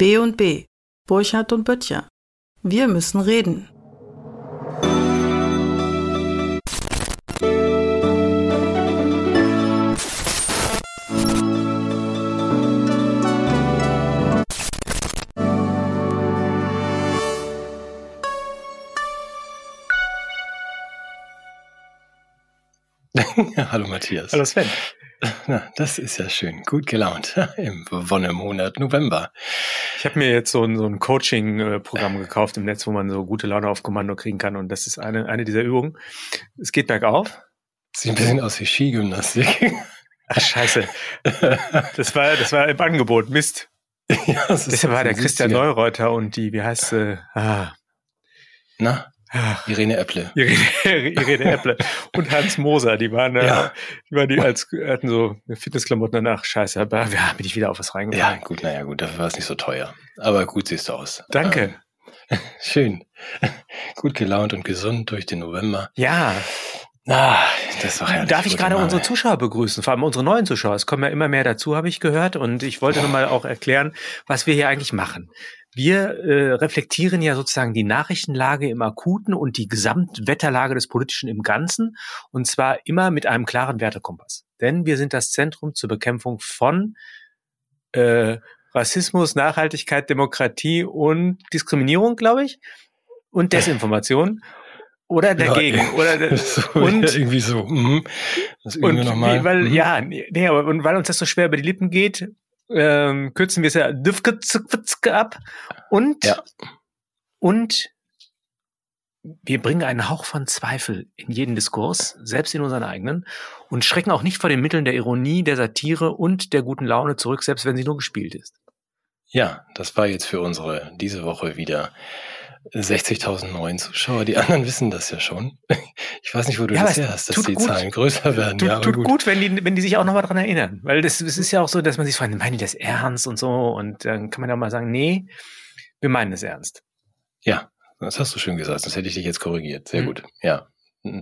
B und B, Burchard und Böttcher. Wir müssen reden. Hallo Matthias. Hallo Sven. Na, das ist ja schön. Gut gelaunt im Wonnemonat November. Ich habe mir jetzt so ein, so ein Coaching-Programm gekauft im Netz, wo man so gute Laune auf Kommando kriegen kann. Und das ist eine, eine dieser Übungen. Es geht bergauf. Sieht ein bisschen aus wie Skigymnastik. Ach, scheiße. Das war, das war im Angebot. Mist. Ja, das Deshalb war der Christian Neureuter und die, wie heißt sie? Ah. Na? Ach, Irene Äpple. Irene, Irene Äpple und Hans Moser, die waren, ja. die waren die als hatten so Fitnessklamotten danach. Scheiße, aber ja, bin ich wieder auf was reingefallen. Ja, gut, naja, gut, dafür war es nicht so teuer. Aber gut siehst du aus. Danke. Ähm, schön. Gut gelaunt und gesund durch den November. Ja. Ah, das doch herrlich. Darf ich gerade unsere Zuschauer begrüßen, vor allem unsere neuen Zuschauer. Es kommen ja immer mehr dazu, habe ich gehört. Und ich wollte nochmal auch erklären, was wir hier eigentlich machen. Wir äh, reflektieren ja sozusagen die Nachrichtenlage im Akuten und die Gesamtwetterlage des Politischen im Ganzen. Und zwar immer mit einem klaren Wertekompass. Denn wir sind das Zentrum zur Bekämpfung von äh, Rassismus, Nachhaltigkeit, Demokratie und Diskriminierung, glaube ich. Und Desinformation. Oder dagegen. Ja, oder so, und ja, irgendwie so. Mhm. Das und noch mal. weil mhm. ja, nee, aber und weil uns das so schwer über die Lippen geht, ähm, kürzen wir es ja ab und ja. und wir bringen einen Hauch von Zweifel in jeden Diskurs, selbst in unseren eigenen, und schrecken auch nicht vor den Mitteln der Ironie, der Satire und der guten Laune zurück, selbst wenn sie nur gespielt ist. Ja, das war jetzt für unsere diese Woche wieder 60.000 neuen Zuschauer. Die anderen wissen das ja schon. Ich weiß nicht, wo du ja, das her hast, dass die gut. Zahlen größer werden. Tut, ja, tut gut. gut, wenn die, wenn die sich auch nochmal dran erinnern. Weil das, das ist ja auch so, dass man sich fragt, meinen die das ernst und so? Und dann kann man ja mal sagen, nee, wir meinen es ernst. Ja, das hast du schön gesagt. Das hätte ich dich jetzt korrigiert. Sehr mhm. gut. Ja.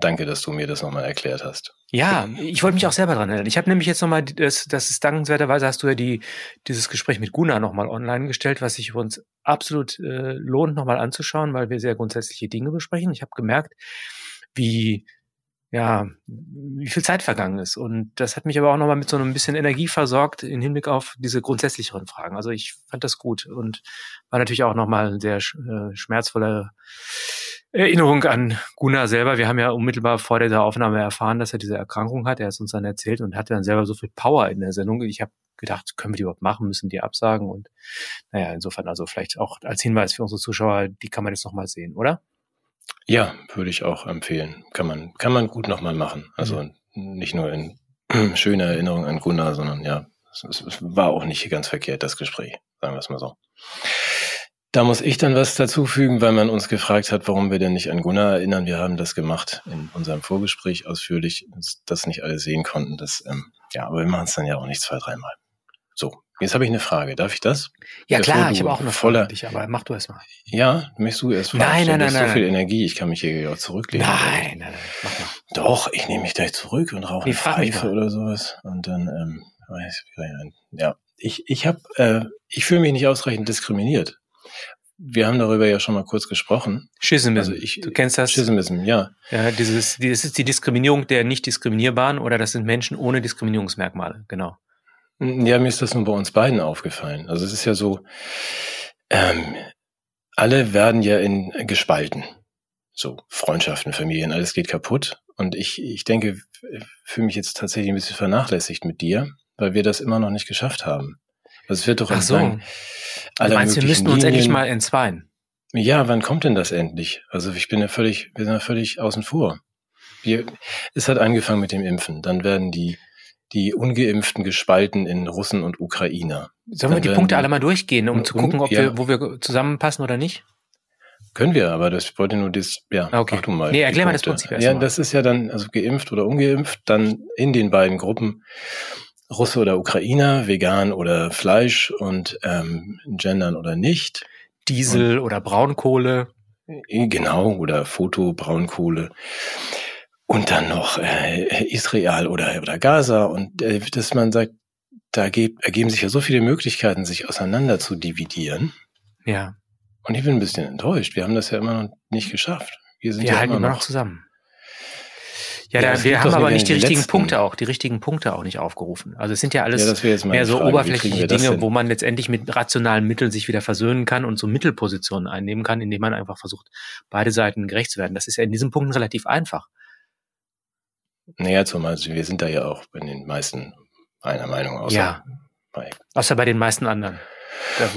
Danke, dass du mir das nochmal erklärt hast. Ja, ich wollte mich auch selber dran erinnern. Ich habe nämlich jetzt nochmal, das, das ist dankenswerterweise, hast du ja die, dieses Gespräch mit Gunnar nochmal online gestellt, was sich uns absolut äh, lohnt, nochmal anzuschauen, weil wir sehr grundsätzliche Dinge besprechen. Ich habe gemerkt, wie, ja, wie viel Zeit vergangen ist. Und das hat mich aber auch nochmal mit so einem bisschen Energie versorgt im Hinblick auf diese grundsätzlicheren Fragen. Also ich fand das gut und war natürlich auch nochmal ein sehr äh, schmerzvoller Erinnerung an Gunnar selber. Wir haben ja unmittelbar vor dieser Aufnahme erfahren, dass er diese Erkrankung hat. Er hat es uns dann erzählt und hatte dann selber so viel Power in der Sendung. Ich habe gedacht, können wir die überhaupt machen, müssen die absagen und naja, insofern also vielleicht auch als Hinweis für unsere Zuschauer, die kann man jetzt nochmal sehen, oder? Ja, würde ich auch empfehlen. Kann man, kann man gut nochmal machen. Also mhm. nicht nur in schöner Erinnerung an Gunnar, sondern ja, es, es war auch nicht ganz verkehrt, das Gespräch, sagen wir es mal so. Da muss ich dann was dazufügen, weil man uns gefragt hat, warum wir denn nicht an Gunnar erinnern. Wir haben das gemacht in unserem Vorgespräch ausführlich, das nicht alle sehen konnten. Das, ähm, ja, aber wir machen es dann ja auch nicht zwei, dreimal. So, jetzt habe ich eine Frage. Darf ich das? Ja Bevor klar, ich habe auch eine Frage für dich, aber mach du erst mal. Ja, möchtest du erst fragen? Nein, nein, nein, nein. so viel Energie, ich kann mich hier auch zurücklehnen. Nein, nein, nein, mach mal. Doch, ich nehme mich gleich zurück und rauche nee, eine Pfeife oder sowas. Und dann, ähm, ja, ich, ich habe, äh, ich fühle mich nicht ausreichend diskriminiert wir haben darüber ja schon mal kurz gesprochen. Schismism. Also ich, du kennst das? Schismism, ja. Ja, dieses, das ist die Diskriminierung der nicht diskriminierbaren oder das sind Menschen ohne Diskriminierungsmerkmale, genau. Ja, mir ist das nun bei uns beiden aufgefallen. Also es ist ja so, ähm, alle werden ja in gespalten. So Freundschaften, Familien, alles geht kaputt. Und ich, ich denke, fühle mich jetzt tatsächlich ein bisschen vernachlässigt mit dir, weil wir das immer noch nicht geschafft haben. Also es wird doch Ach so. Du meinst, wir müssten uns endlich mal entzweien? Ja, wann kommt denn das endlich? Also ich bin ja völlig, wir sind ja völlig außen vor. Wir, es hat angefangen mit dem Impfen. Dann werden die, die Ungeimpften gespalten in Russen und Ukrainer. Sollen Dann wir die Punkte alle mal durchgehen, um zu gucken, ob ja. wir, wo wir zusammenpassen oder nicht? Können wir, aber das wollte nur das, ja, ah, okay. du mal. Nee, erklär mal das Prinzip erst Ja, mal. das ist ja dann, also geimpft oder ungeimpft, dann in den beiden Gruppen Russe oder Ukrainer, vegan oder Fleisch und ähm, gendern oder nicht. Diesel und, oder Braunkohle. Äh, genau, oder Foto, Braunkohle. Und dann noch äh, Israel oder, oder Gaza und äh, dass man sagt, da ergeben sich ja so viele Möglichkeiten, sich auseinander zu dividieren. Ja. Und ich bin ein bisschen enttäuscht. Wir haben das ja immer noch nicht geschafft. Wir, sind wir ja halten immer noch zusammen. Ja, ja da, wir haben aber nicht die richtigen letzten. Punkte auch, die richtigen Punkte auch nicht aufgerufen. Also es sind ja alles ja, mehr so Frage. oberflächliche Dinge, wo man letztendlich mit rationalen Mitteln sich wieder versöhnen kann und so Mittelpositionen einnehmen kann, indem man einfach versucht, beide Seiten gerecht zu werden. Das ist ja in diesen Punkten relativ einfach. Naja, zumal wir sind da ja auch in den meisten einer Meinung, außer ja. bei, außer bei den meisten anderen.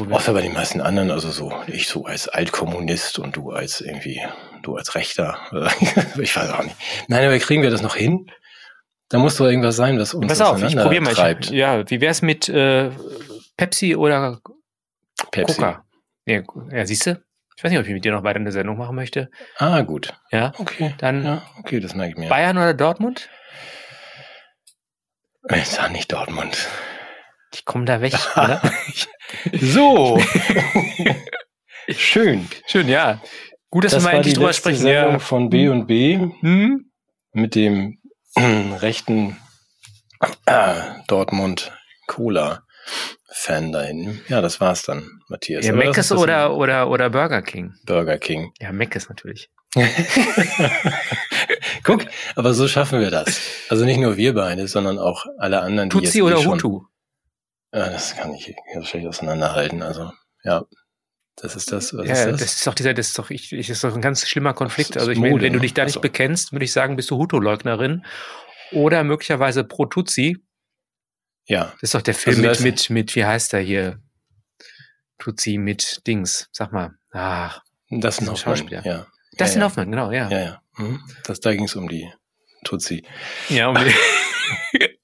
Außer bei den meisten anderen, also so, ich so als Altkommunist und du als irgendwie, du als Rechter. ich weiß auch nicht. Nein, aber kriegen wir das noch hin? Da muss doch irgendwas sein, was uns Pass auf, ich probiere mal. Ich, ja, wie wär's mit äh, Pepsi oder Pepsi. Coca? Ja, ja siehst du? Ich weiß nicht, ob ich mit dir noch weiter eine Sendung machen möchte. Ah, gut. Ja, okay. Dann ja, okay, das merke ich mir. Bayern oder Dortmund? Ich sag nicht Dortmund. Ich komme da weg, oder? so. Schön. Schön, ja. Gut, dass das wir mal endlich drüber sprechen. Sendung ja. von B und B hm? mit dem rechten äh, Dortmund Cola Fan dahin. Ja, das war's dann, Matthias. Ja, Meckes oder, oder, oder Burger King? Burger King. Ja, Meckes natürlich. Guck, aber so schaffen wir das. Also nicht nur wir beide, sondern auch alle anderen, die Tutsi jetzt oder Hutu? Ja, das kann ich schlecht auseinanderhalten. Also, ja. Das ist das. Was ja, ist das? das ist doch dieser, das ist doch, ich, ich ist doch ein ganz schlimmer Konflikt. Also ich meine, wenn du dich da nicht also. bekennst, würde ich sagen, bist du Hutu-Leugnerin oder möglicherweise pro Tutsi. Ja. Das ist doch der Film also mit, mit, mit, wie heißt er hier? Tutsi mit Dings. Sag mal. Ach. Das ist ein Schauspieler. Ja. Das ja, ja. Hoffmann, genau, ja. Ja, ja. Mhm. Das, da ging es um die Tutsi. Ja, um die.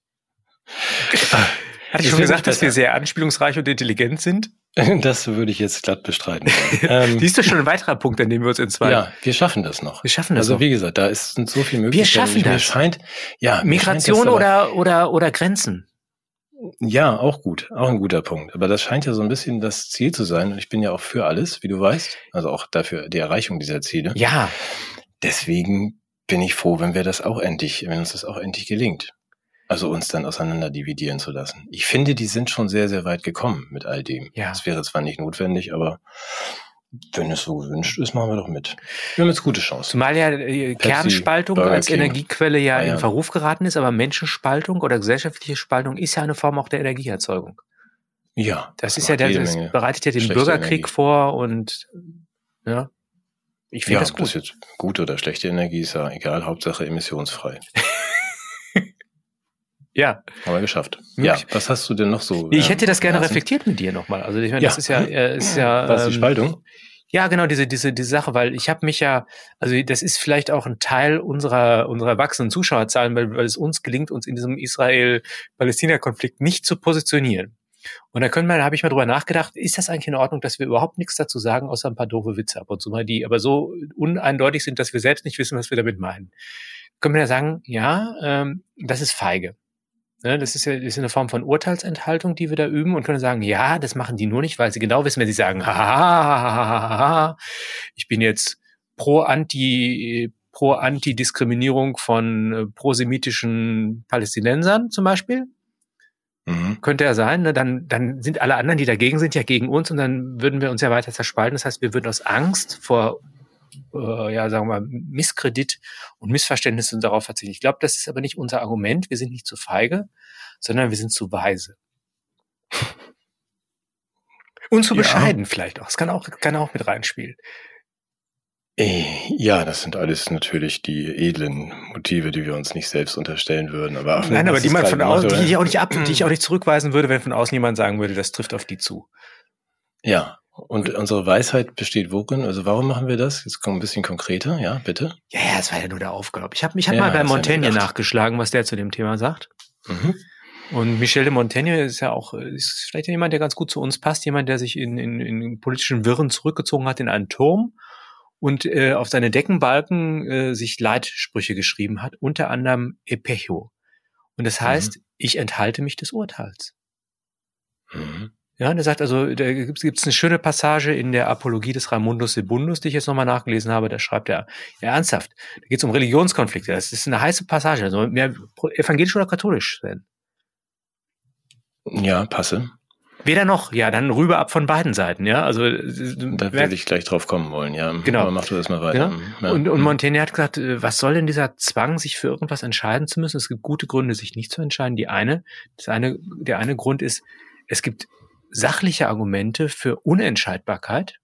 Hatte ich, schon gesagt, dass wir sehr anspielungsreich und intelligent sind? Das würde ich jetzt glatt bestreiten. ähm, Siehst du schon ein weiterer Punkt, an dem wir uns in zwei. Ja, wir schaffen das noch. Wir schaffen das Also noch. wie gesagt, da ist, sind so viele Möglichkeiten. Wir schaffen das. Mir scheint, ja, Migration scheint oder, oder, oder Grenzen. Ja, auch gut, auch ein guter Punkt. Aber das scheint ja so ein bisschen das Ziel zu sein. Und ich bin ja auch für alles, wie du weißt. Also auch dafür die Erreichung dieser Ziele. Ja. Deswegen bin ich froh, wenn wir das auch endlich, wenn uns das auch endlich gelingt. Also uns dann auseinander dividieren zu lassen. Ich finde, die sind schon sehr, sehr weit gekommen mit all dem. Ja. Das wäre zwar nicht notwendig, aber wenn es so gewünscht ist, machen wir doch mit. Wir haben jetzt gute Chancen. Zumal ja äh, Kernspaltung Burger als King, Energiequelle ja Bayern. in Verruf geraten ist, aber Menschenspaltung oder gesellschaftliche Spaltung ist ja eine Form auch der Energieerzeugung. Ja. Das, das ist ja der, das bereitet ja den Bürgerkrieg Energie. vor und ja. Ich finde ja, das gut. Das jetzt gute oder schlechte Energie ist ja egal, Hauptsache emissionsfrei. Ja. Aber geschafft. Ja, was hast du denn noch so? Ich hätte das gerne reflektiert mit dir nochmal. Also ich meine, ja. das ist ja, äh, ist ja. Was, die ähm, Spaltung? Ja, genau, diese, diese, diese Sache, weil ich habe mich ja, also das ist vielleicht auch ein Teil unserer, unserer wachsenden Zuschauerzahlen, weil, weil es uns gelingt, uns in diesem Israel-Palästina-Konflikt nicht zu positionieren. Und da können wir, da habe ich mal drüber nachgedacht, ist das eigentlich in Ordnung, dass wir überhaupt nichts dazu sagen, außer ein paar doofe Witze ab und zu mal, die aber so uneindeutig sind, dass wir selbst nicht wissen, was wir damit meinen. Können wir da sagen, ja, ähm, das ist feige. Ne, das ist ja das ist eine Form von Urteilsenthaltung, die wir da üben und können sagen, ja, das machen die nur nicht, weil sie genau wissen, wenn sie sagen, ha, ich bin jetzt pro anti pro Anti-Diskriminierung von äh, prosemitischen Palästinensern zum Beispiel. Mhm. Könnte ja sein, ne? dann, dann sind alle anderen, die dagegen sind, ja gegen uns und dann würden wir uns ja weiter zerspalten. Das heißt, wir würden aus Angst vor äh, ja, sagen wir mal, Misskredit und Missverständnisse darauf verzichten. Ich glaube, das ist aber nicht unser Argument. Wir sind nicht zu feige, sondern wir sind zu weise. Und zu bescheiden ja. vielleicht auch. Das kann auch, kann auch mit reinspielen. Äh, ja, das sind alles natürlich die edlen Motive, die wir uns nicht selbst unterstellen würden. Aber Nein, aber die man von außen, die ich auch nicht ab, die ich auch nicht zurückweisen würde, wenn von außen jemand sagen würde, das trifft auf die zu. Ja, und unsere Weisheit besteht worin? Also warum machen wir das? Jetzt kommt ein bisschen konkreter, ja, bitte. Ja, ja, das war ja nur der Aufgabe. Ich habe ich hab ja, mal bei Montaigne nachgeschlagen, was der zu dem Thema sagt. Mhm. Und Michel de Montaigne ist ja auch, ist vielleicht jemand, der ganz gut zu uns passt, jemand, der sich in, in, in politischen Wirren zurückgezogen hat in einen Turm und äh, auf seine Deckenbalken äh, sich Leitsprüche geschrieben hat, unter anderem Epecho. Und das heißt, mhm. ich enthalte mich des Urteils. Mhm. Ja, der sagt also, da gibt es eine schöne Passage in der Apologie des Raimundus Sebundus, die ich jetzt nochmal nachgelesen habe. Da schreibt er, ja ernsthaft, da geht es um Religionskonflikte. Das ist eine heiße Passage. Also mehr evangelisch oder katholisch, Sven? Ja, passe. Weder noch, ja, dann rüber ab von beiden Seiten, ja. Also da werde ich gleich drauf kommen wollen, ja. Genau. Aber mach du das mal weiter. Ja. Ja. Und, und Montaigne hat gesagt, äh, was soll denn dieser Zwang, sich für irgendwas entscheiden zu müssen? Es gibt gute Gründe, sich nicht zu entscheiden. Die eine, das eine, der eine Grund ist, es gibt sachliche Argumente für Unentscheidbarkeit.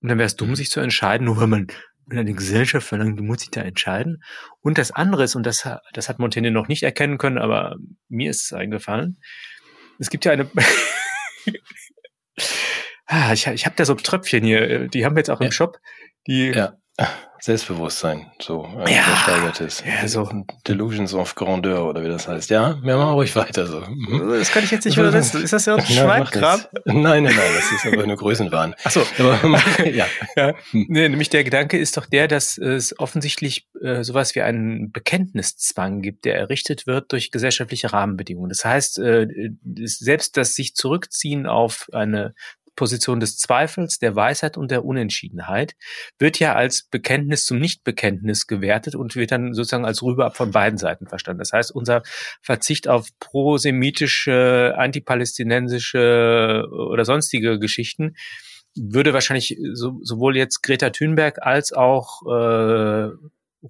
Und dann wäre es dumm, mhm. sich zu entscheiden, nur weil man in einer Gesellschaft verlangt, du musst dich da entscheiden. Und das andere ist, und das, das hat Montaigne noch nicht erkennen können, aber mir ist es eingefallen. Es gibt ja eine, ah, ich, ich habe da so Tröpfchen hier, die haben wir jetzt auch ja. im Shop. Die, ja. Selbstbewusstsein, so äh, ja, versteigertes. Ja, so. Delusions of Grandeur oder wie das heißt. Ja, wir machen ruhig weiter so. Mhm. Das kann ich jetzt nicht übersetzen. Ist das ja ein Schweinkram? Nein, nein, nein, das ist aber eine Größenwahn. Ach so. Aber, ja. ja. Nee, nämlich der Gedanke ist doch der, dass es offensichtlich äh, sowas wie einen Bekenntniszwang gibt, der errichtet wird durch gesellschaftliche Rahmenbedingungen. Das heißt, äh, selbst das sich zurückziehen auf eine Position des Zweifels, der Weisheit und der Unentschiedenheit, wird ja als Bekenntnis zum Nichtbekenntnis gewertet und wird dann sozusagen als Rüberab von beiden Seiten verstanden. Das heißt, unser Verzicht auf prosemitische, antipalästinensische oder sonstige Geschichten würde wahrscheinlich so, sowohl jetzt Greta Thunberg als auch äh,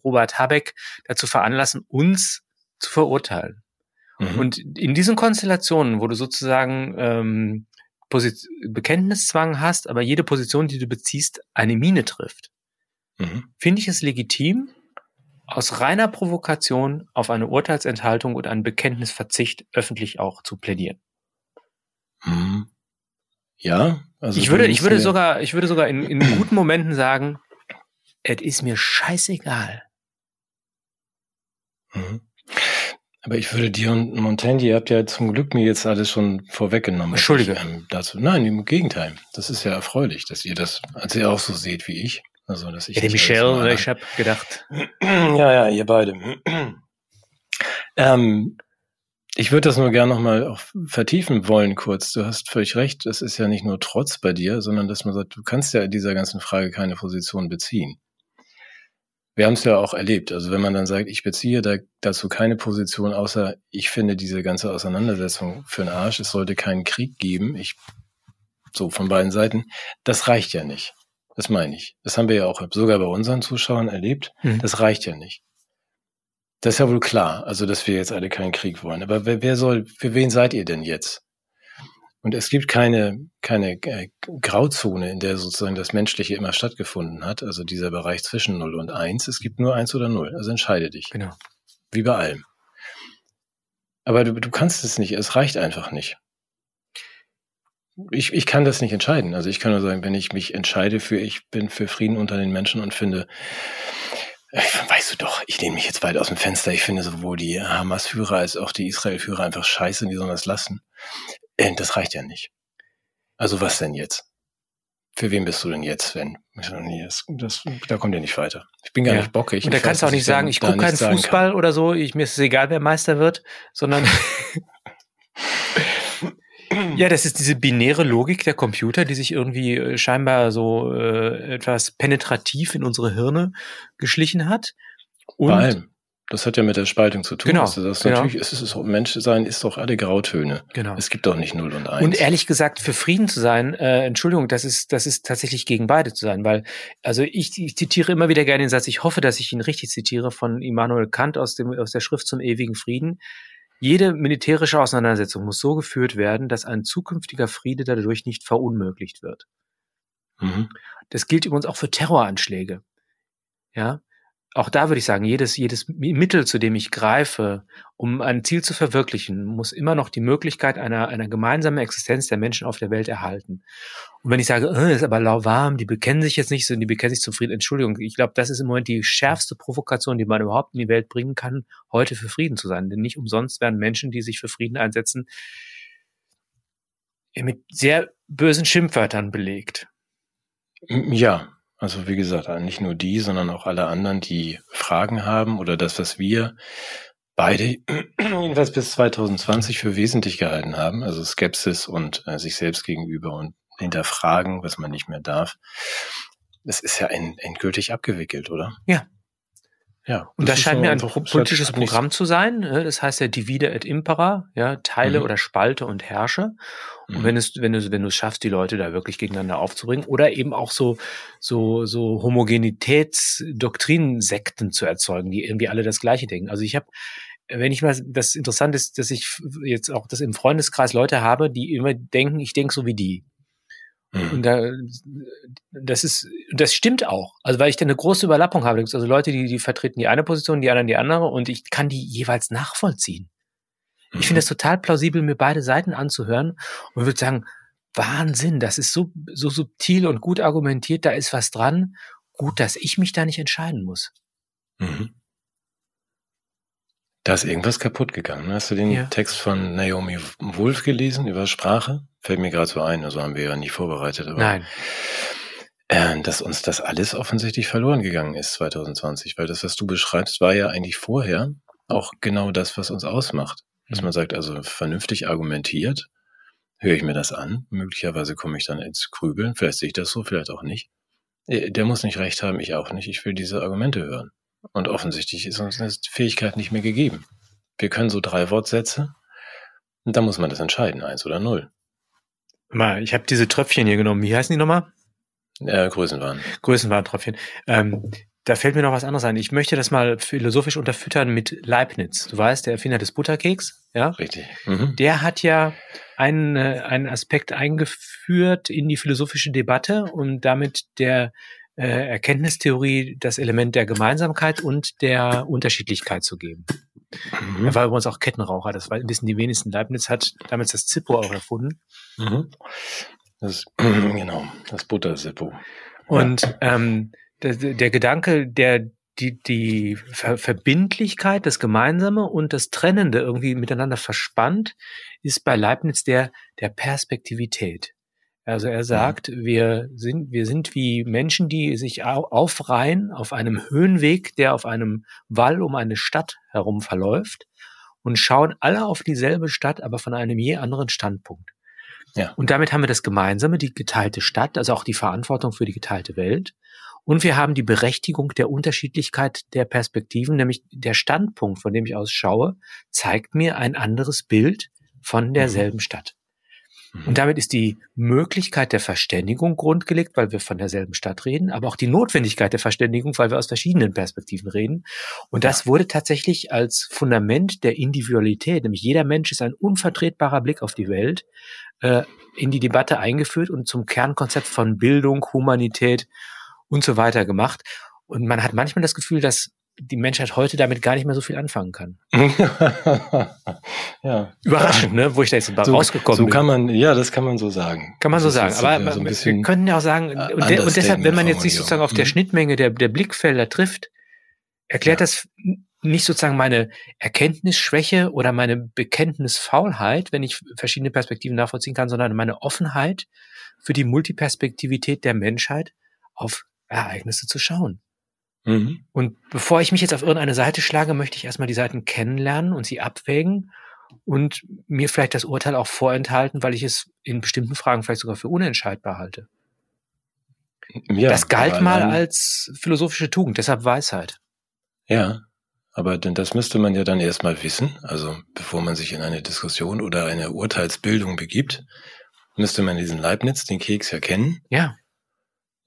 Robert Habeck dazu veranlassen, uns zu verurteilen. Mhm. Und in diesen Konstellationen, wo du sozusagen ähm, Bekenntniszwang hast, aber jede Position, die du beziehst, eine Mine trifft, mhm. finde ich es legitim, aus reiner Provokation auf eine Urteilsenthaltung und einen Bekenntnisverzicht öffentlich auch zu plädieren. Mhm. Ja, also ich würde, ich würde sogar, ich würde sogar in, in guten Momenten sagen, es ist mir scheißegal. Mhm. Aber ich würde dir und Montaigne, ihr habt ja zum Glück mir jetzt alles schon vorweggenommen. Entschuldige. Ich, ähm, dazu. Nein, im Gegenteil. Das ist ja erfreulich, dass ihr das, als ihr auch so seht wie ich. Also, dass ich ja, der Michel, ich habe gedacht. Ja, ja, ihr beide. ähm, ich würde das nur gerne nochmal auch vertiefen wollen kurz. Du hast völlig recht. Es ist ja nicht nur Trotz bei dir, sondern dass man sagt, du kannst ja in dieser ganzen Frage keine Position beziehen wir haben es ja auch erlebt. Also wenn man dann sagt, ich beziehe da, dazu keine Position, außer ich finde diese ganze Auseinandersetzung für den Arsch, es sollte keinen Krieg geben, ich so von beiden Seiten, das reicht ja nicht. Das meine ich. Das haben wir ja auch sogar bei unseren Zuschauern erlebt. Mhm. Das reicht ja nicht. Das ist ja wohl klar, also dass wir jetzt alle keinen Krieg wollen. Aber wer, wer soll, für wen seid ihr denn jetzt? Und es gibt keine, keine äh, Grauzone, in der sozusagen das Menschliche immer stattgefunden hat, also dieser Bereich zwischen 0 und 1. Es gibt nur 1 oder 0, also entscheide dich. Genau. Wie bei allem. Aber du, du kannst es nicht, es reicht einfach nicht. Ich, ich kann das nicht entscheiden. Also ich kann nur sagen, wenn ich mich entscheide für, ich bin für Frieden unter den Menschen und finde, äh, weißt du doch, ich lehne mich jetzt weit aus dem Fenster. Ich finde sowohl die Hamas-Führer als auch die Israel-Führer einfach scheiße und die sollen das lassen. Äh, das reicht ja nicht. Also was denn jetzt? Für wen bist du denn jetzt, wenn? Das, das, da kommt ihr nicht weiter. Ich bin gar ja. nicht bockig. Und da kannst du auch nicht sagen, ich gucke keinen Fußball oder so, ich, mir ist es egal, wer Meister wird, sondern Ja, das ist diese binäre Logik der Computer, die sich irgendwie äh, scheinbar so äh, etwas penetrativ in unsere Hirne geschlichen hat. Und Bei allem. Das hat ja mit der Spaltung zu tun. Genau. Also das genau. Natürlich ist es Menschsein ist doch alle Grautöne. Genau. Es gibt doch nicht null und eins. Und ehrlich gesagt, für Frieden zu sein, äh, Entschuldigung, das ist das ist tatsächlich gegen beide zu sein, weil also ich, ich zitiere immer wieder gerne den Satz. Ich hoffe, dass ich ihn richtig zitiere von Immanuel Kant aus dem aus der Schrift zum ewigen Frieden. Jede militärische Auseinandersetzung muss so geführt werden, dass ein zukünftiger Friede dadurch nicht verunmöglicht wird. Mhm. Das gilt übrigens auch für Terroranschläge. Ja, auch da würde ich sagen, jedes, jedes Mittel, zu dem ich greife, um ein Ziel zu verwirklichen, muss immer noch die Möglichkeit einer, einer gemeinsamen Existenz der Menschen auf der Welt erhalten. Und wenn ich sage, äh, ist aber lauwarm, die bekennen sich jetzt nicht so, die bekennen sich zum Frieden, Entschuldigung, ich glaube, das ist im Moment die schärfste Provokation, die man überhaupt in die Welt bringen kann, heute für Frieden zu sein. Denn nicht umsonst werden Menschen, die sich für Frieden einsetzen, mit sehr bösen Schimpfwörtern belegt. Ja, also wie gesagt, nicht nur die, sondern auch alle anderen, die Fragen haben oder das, was wir beide jedenfalls bis 2020 für wesentlich gehalten haben, also Skepsis und äh, sich selbst gegenüber und hinterfragen, was man nicht mehr darf. Das ist ja end endgültig abgewickelt, oder? Ja. Ja. Und das, ist scheint mir ein politisches Programm zu sein. ne? Das heißt ja Divide et Impera, ja, teile Mhm. oder spalte und herrsche. Und Mhm. wenn es, wenn du, wenn du es schaffst, die Leute da wirklich gegeneinander aufzubringen oder eben auch so, so, so Homogenitätsdoktrinensekten zu erzeugen, die irgendwie alle das Gleiche denken. Also ich habe, wenn ich mal, das Interessante ist, dass ich jetzt auch das im Freundeskreis Leute habe, die immer denken, ich denke so wie die. Mhm. Und da, das ist, das stimmt auch. Also weil ich da eine große Überlappung habe. Also Leute, die, die vertreten die eine Position, die anderen die andere und ich kann die jeweils nachvollziehen. Ich Mhm. finde es total plausibel, mir beide Seiten anzuhören und würde sagen, Wahnsinn, das ist so, so subtil und gut argumentiert, da ist was dran. Gut, dass ich mich da nicht entscheiden muss. Mhm. Da ist irgendwas kaputt gegangen. Hast du den Ja. Text von Naomi Wolf gelesen über Sprache? Fällt mir gerade so ein, also haben wir ja nie vorbereitet. Aber, Nein. Äh, dass uns das alles offensichtlich verloren gegangen ist 2020, weil das, was du beschreibst, war ja eigentlich vorher auch genau das, was uns ausmacht. Dass Mhm. man sagt, also vernünftig argumentiert, höre ich mir das an, möglicherweise komme ich dann ins Grübeln, vielleicht sehe ich das so, vielleicht auch nicht. Äh, Der muss nicht recht haben, ich auch nicht, ich will diese Argumente hören. Und offensichtlich ist uns eine Fähigkeit nicht mehr gegeben. Wir können so drei Wortsätze und da muss man das entscheiden, eins oder null. Mal, ich habe diese Tröpfchen hier genommen. Wie heißen die nochmal? Äh, Größenwahn. Größenwahntröpfchen. Ähm, da fällt mir noch was anderes ein. Ich möchte das mal philosophisch unterfüttern mit Leibniz. Du weißt, der Erfinder des Butterkeks, ja? Richtig. Mhm. Der hat ja einen, äh, einen Aspekt eingeführt in die philosophische Debatte und damit der äh, Erkenntnistheorie das Element der Gemeinsamkeit und der Unterschiedlichkeit zu geben. Mhm. Er war übrigens auch Kettenraucher, das wissen die wenigsten. Leibniz hat damals das Zippo auch erfunden. Mhm. Das, genau, das Buttersippo. Und ähm, der, der Gedanke, der die, die Ver Verbindlichkeit, das Gemeinsame und das Trennende irgendwie miteinander verspannt, ist bei Leibniz der der Perspektivität. Also er sagt, wir sind wir sind wie Menschen, die sich au aufreihen auf einem Höhenweg, der auf einem Wall um eine Stadt herum verläuft und schauen alle auf dieselbe Stadt, aber von einem je anderen Standpunkt. Ja. Und damit haben wir das Gemeinsame, die geteilte Stadt, also auch die Verantwortung für die geteilte Welt. Und wir haben die Berechtigung der Unterschiedlichkeit der Perspektiven, nämlich der Standpunkt, von dem ich aus schaue, zeigt mir ein anderes Bild von derselben Stadt. Und damit ist die Möglichkeit der Verständigung grundgelegt, weil wir von derselben Stadt reden, aber auch die Notwendigkeit der Verständigung, weil wir aus verschiedenen Perspektiven reden. Und das wurde tatsächlich als Fundament der Individualität, nämlich jeder Mensch ist ein unvertretbarer Blick auf die Welt, äh, in die Debatte eingeführt und zum Kernkonzept von Bildung, Humanität und so weiter gemacht. Und man hat manchmal das Gefühl, dass die Menschheit heute damit gar nicht mehr so viel anfangen kann. ja. Überraschend, ne? Wo ich da jetzt So, rausgekommen so bin. kann man, ja, das kann man so sagen. Kann man so Das sagen. ist Aber so wir können ja auch sagen, und, de und deshalb, wenn man jetzt nicht sozusagen auf der Mhm. Schnittmenge der, der Blickfelder trifft, erklärt Ja. das nicht sozusagen meine Erkenntnisschwäche oder meine Bekenntnisfaulheit, wenn ich verschiedene Perspektiven nachvollziehen kann, sondern meine Offenheit für die Multiperspektivität der Menschheit auf Ereignisse zu schauen. Mhm. Und bevor ich mich jetzt auf irgendeine Seite schlage, möchte ich erstmal die Seiten kennenlernen und sie abwägen und mir vielleicht das Urteil auch vorenthalten, weil ich es in bestimmten Fragen vielleicht sogar für unentscheidbar halte. ja, das galt mal als philosophische Tugend, deshalb Weisheit. Ja, aber denn das müsste man ja dann erstmal wissen. Also bevor man sich in eine Diskussion oder eine Urteilsbildung begibt, müsste man diesen Leibniz, den Keks ja kennen. Ja,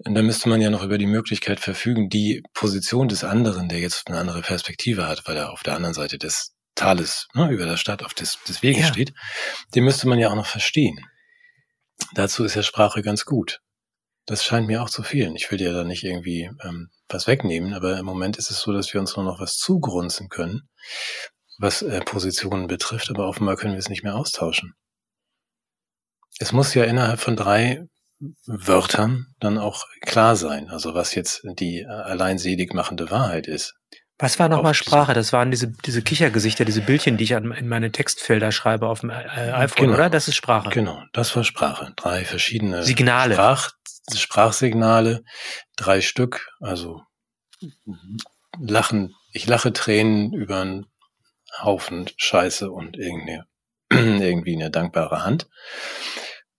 Und dann müsste man ja noch über die Möglichkeit verfügen, die Position des anderen, der jetzt eine andere Perspektive hat, weil er auf der anderen Seite des Tales, ne, über der Stadt, auf des, des Weges Ja. steht, den müsste man ja auch noch verstehen. Dazu ist ja Sprache ganz gut. Das scheint mir auch zu fehlen. Ich will dir da nicht irgendwie ähm, was wegnehmen, aber im Moment ist es so, dass wir uns nur noch was zugrunzen können, was äh, Positionen betrifft, aber offenbar können wir es nicht mehr austauschen. Es muss ja innerhalb von drei Wörtern dann auch klar sein, also was jetzt die äh, allein selig machende Wahrheit ist. was war nochmal Sprache? Das waren diese, diese Kichergesichter, diese Bildchen, die ich an, in meine Textfelder schreibe auf dem äh, iPhone, Genau. oder? Das ist Sprache. Genau, das war Sprache. Drei verschiedene Signale. Sprach, Sprachsignale, drei Stück, also lachen, ich lache Tränen über einen Haufen Scheiße und irgendeine, irgendwie eine dankbare Hand.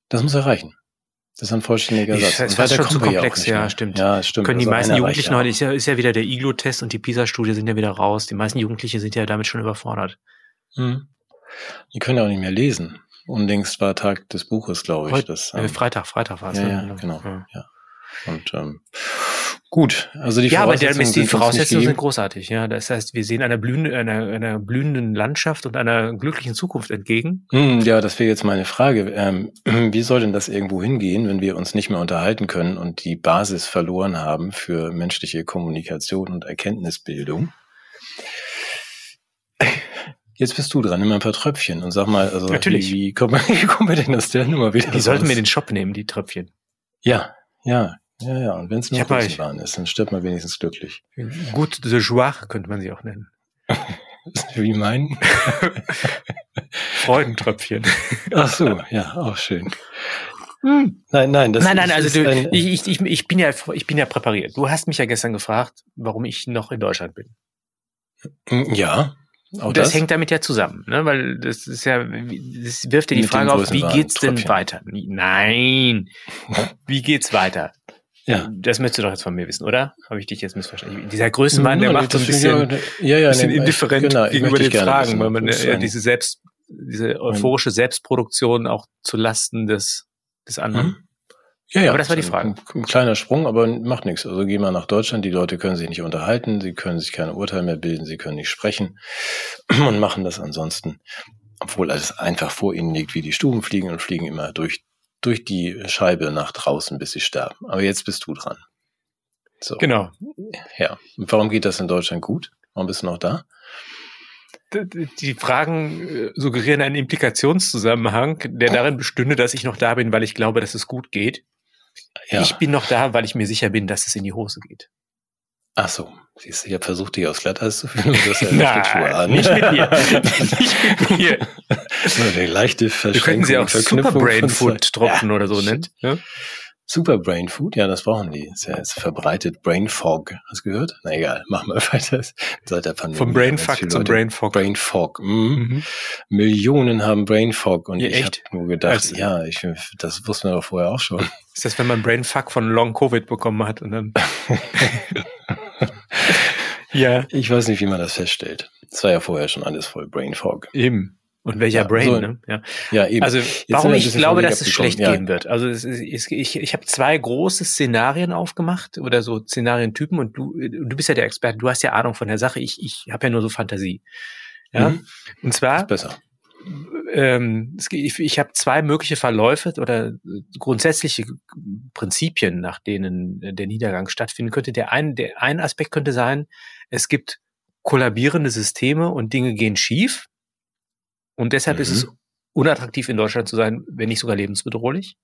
Das muss erreichen. Das ist ein vollständiger Satz. Das ist schon zu komplex, ja, stimmt. Ja, stimmt. Können die Also meisten Jugendlichen heute, ist ja, ist ja wieder der Iglo-Test und die PISA-Studie sind ja wieder raus. Die meisten Jugendlichen sind ja damit schon überfordert. Hm. Die können ja auch nicht mehr lesen. Unlängst war Tag des Buches, glaube ich. Heute, Das, äh, ähm, Freitag, Freitag war es. ja, ne? ja, genau. Ja. Ja. Und ähm, gut, also die Ja, aber der, Voraussetzungen die sind Voraussetzungen sind großartig. Ja, das heißt, wir sehen einer, blühende, einer, einer blühenden Landschaft und einer glücklichen Zukunft entgegen. Hm, Ja, das wäre jetzt meine Frage. Ähm, wie soll denn das irgendwo hingehen, wenn wir uns nicht mehr unterhalten können und die Basis verloren haben für menschliche Kommunikation und Erkenntnisbildung? Jetzt bist du dran, nimm ein paar Tröpfchen und sag mal, also Natürlich. wie, wie, kommen, wir- wie kommen wir denn aus der Nummer wieder Die sollten raus? in den Shop nehmen, die Tröpfchen. Ja, ja, ja, ja. Und wenn es nur mal- Rosenbahn ist, dann stirbt man wenigstens glücklich. Gut de joie könnte man sie auch nennen. Wie mein? Freudentröpfchen. Ach so, ja, auch schön. Nein, nein, das nein, nein, ist- also du, ein, ich, ich, ich, bin ja, ich bin ja präpariert. Du hast mich ja gestern gefragt, warum ich noch in Deutschland bin. ja, auch das, das, hängt damit ja zusammen, ne? weil das ist ja, das wirft dir die Mit Frage auf, wie geht's denn weiter? Nein, wie geht's weiter? Ja. Das möchtest du doch jetzt von mir wissen, oder? Habe ich dich jetzt missverstanden? Dieser Größenwahn, der macht so ein bisschen, ja, ja, bisschen nee, indifferent genau, gegenüber den Fragen, wissen. weil man ja ein- diese selbst, diese euphorische Selbstproduktion auch zu Lasten des, des anderen. Mhm. Ja, ja. Aber das war die Frage. Ein, ein kleiner Sprung, aber macht nichts. Also geh mal nach Deutschland, die Leute können sich nicht unterhalten, sie können sich keine Urteile mehr bilden, sie können nicht sprechen und machen das ansonsten, obwohl alles einfach vor ihnen liegt, wie die Stuben fliegen und fliegen immer durch, durch die Scheibe nach draußen, bis sie sterben. Aber jetzt bist du dran. So. Genau. Ja. Und warum geht das in Deutschland gut? Warum bist du noch da? Die Fragen äh, suggerieren einen Implikationszusammenhang, der darin bestünde, dass ich noch da bin, weil ich glaube, dass es gut geht. Ja. Ich bin noch da, weil ich mir sicher bin, dass es in die Hose geht. Ach so. Siehst du, ich habe versucht, dich aus Glatteis zu führen. Du hast ja eine Schlittschuhe an. nicht mit mir. nicht mit mir. Eine leichte Wir Verschränkung. könnten sie auch und Verknüpfung Super Brain von Food zwei- Tropfen Ja, oder so nennen. Ja? Super Brain Food, ja, das brauchen die. Ist ja jetzt verbreitet. Brain Fog. Hast du gehört? Na egal, machen wir weiter. Seit der Pandemie. Vom Brain Fuck zum Brain Fog. Brain Fog. Mhm. Mhm. Millionen haben Brain Fog und Ja, ich habe nur gedacht, Also- ja, ich, das wussten wir doch vorher auch schon. Ist das, wenn man Brain Fuck von Long Covid bekommen hat und dann. ja, Ich weiß nicht, wie man das feststellt. Es war ja vorher schon alles voll Brain Fog. eben. Und welcher Ja, Brain, so- ne? Ja. Ja, eben. Also sind warum ich glaube, dass es schlecht Ja. gehen wird. Also es ist, ich, ich, ich habe zwei große Szenarien aufgemacht oder so Szenarientypen und du, du bist ja der Experte, du hast ja Ahnung von der Sache, ich, ich habe ja nur so Fantasie. Ja. Mhm. Und zwar, Ist besser. Ähm, ich, ich habe zwei mögliche Verläufe oder grundsätzliche Prinzipien, nach denen der Niedergang stattfinden könnte. Der ein, der ein Aspekt könnte sein, es gibt kollabierende Systeme und Dinge gehen schief. Und deshalb ist Mhm. es unattraktiv in Deutschland zu sein, wenn nicht sogar lebensbedrohlich.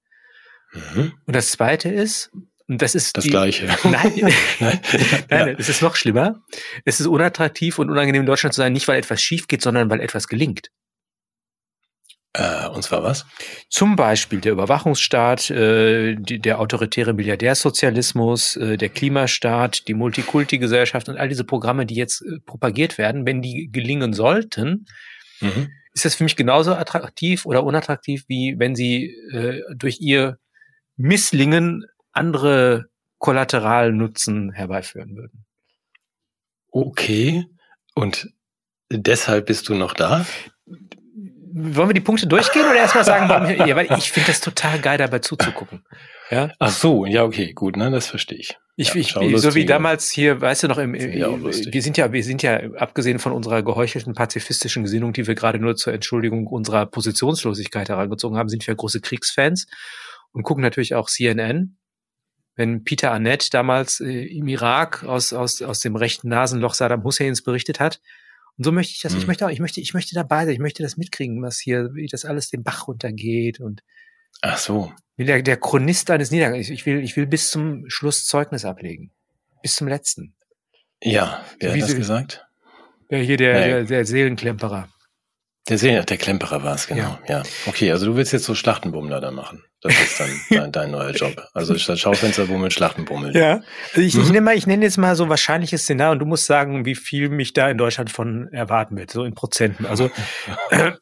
Mhm. Und das zweite ist, und das ist Das die, Gleiche. Nein, Nein? nein, Ja. es ist noch schlimmer. Es ist unattraktiv und unangenehm in Deutschland zu sein, nicht weil etwas schief geht, sondern weil etwas gelingt. Äh, und zwar was? Zum Beispiel der Überwachungsstaat, äh, die, der autoritäre Milliardärsozialismus, äh, der Klimastaat, die Multikulti-Gesellschaft und all diese Programme, die jetzt äh, propagiert werden, wenn die gelingen sollten, Mhm. ist das für mich genauso attraktiv oder unattraktiv, wie wenn sie äh, durch ihr Misslingen andere Kollateralnutzen herbeiführen würden. Okay. Und deshalb bist du noch da? Wollen wir die Punkte durchgehen oder erstmal sagen, warum ich, ja, weil ich finde das total geil, dabei zuzugucken. Ja, Ach so, ja, okay, gut, ne, das verstehe ich. ich, Ja, ich so wie damals hier, weißt du noch, im, lustig. wir sind ja, wir sind ja abgesehen von unserer geheuchelten pazifistischen Gesinnung, die wir gerade nur zur Entschuldigung unserer Positionslosigkeit herangezogen haben, sind wir große Kriegsfans und gucken natürlich auch CNN. Wenn Peter Annette damals äh, im Irak aus, aus, aus dem rechten Nasenloch Saddam Husseins berichtet hat. Und so möchte ich das, ich Mhm. möchte auch, ich möchte, ich möchte dabei sein, ich möchte das mitkriegen, was hier, wie das alles den Bach runtergeht und Ach so. will der, der Chronist eines Niedergangs. Ich will, ich will bis zum Schluss Zeugnis ablegen. Bis zum letzten. Ja, wer Wie hat das sie- gesagt? Der hier, der, Nee. der, der Seelenklemperer. Der Sehen, der Klemperer war es, genau. Ja. Okay, also du willst jetzt so Schlachtenbummler da machen. Das ist dann dein, dein neuer Job. Also statt Schaufensterbummeln, Schlachtenbummeln. Ja. Also ich, ich Mhm. nenne mal, ich nenne jetzt mal so wahrscheinliches Szenario und du musst sagen, wie viel mich da in Deutschland von erwarten wird, so in Prozenten. Also äh,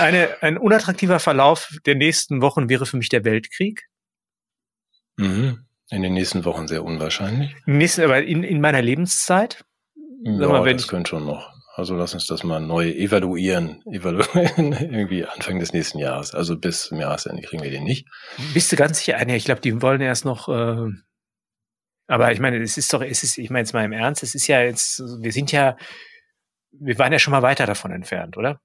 eine, ein unattraktiver Verlauf der nächsten Wochen wäre für mich der Weltkrieg. Mhm. In den nächsten Wochen sehr unwahrscheinlich. Nächsten, aber in, in meiner Lebenszeit? Ja, mal, das ich- könnte schon noch. Also lass uns das mal neu evaluieren. Evaluieren irgendwie Anfang des nächsten Jahres. Also bis zum Jahresende kriegen wir den nicht. Bist du ganz sicher? Ah, Nee, ich glaube, die wollen erst noch. Äh, aber ich meine, es ist doch, es ist, ich meine jetzt mal im Ernst, es ist ja jetzt, wir sind ja, wir waren ja schon mal weiter davon entfernt, oder?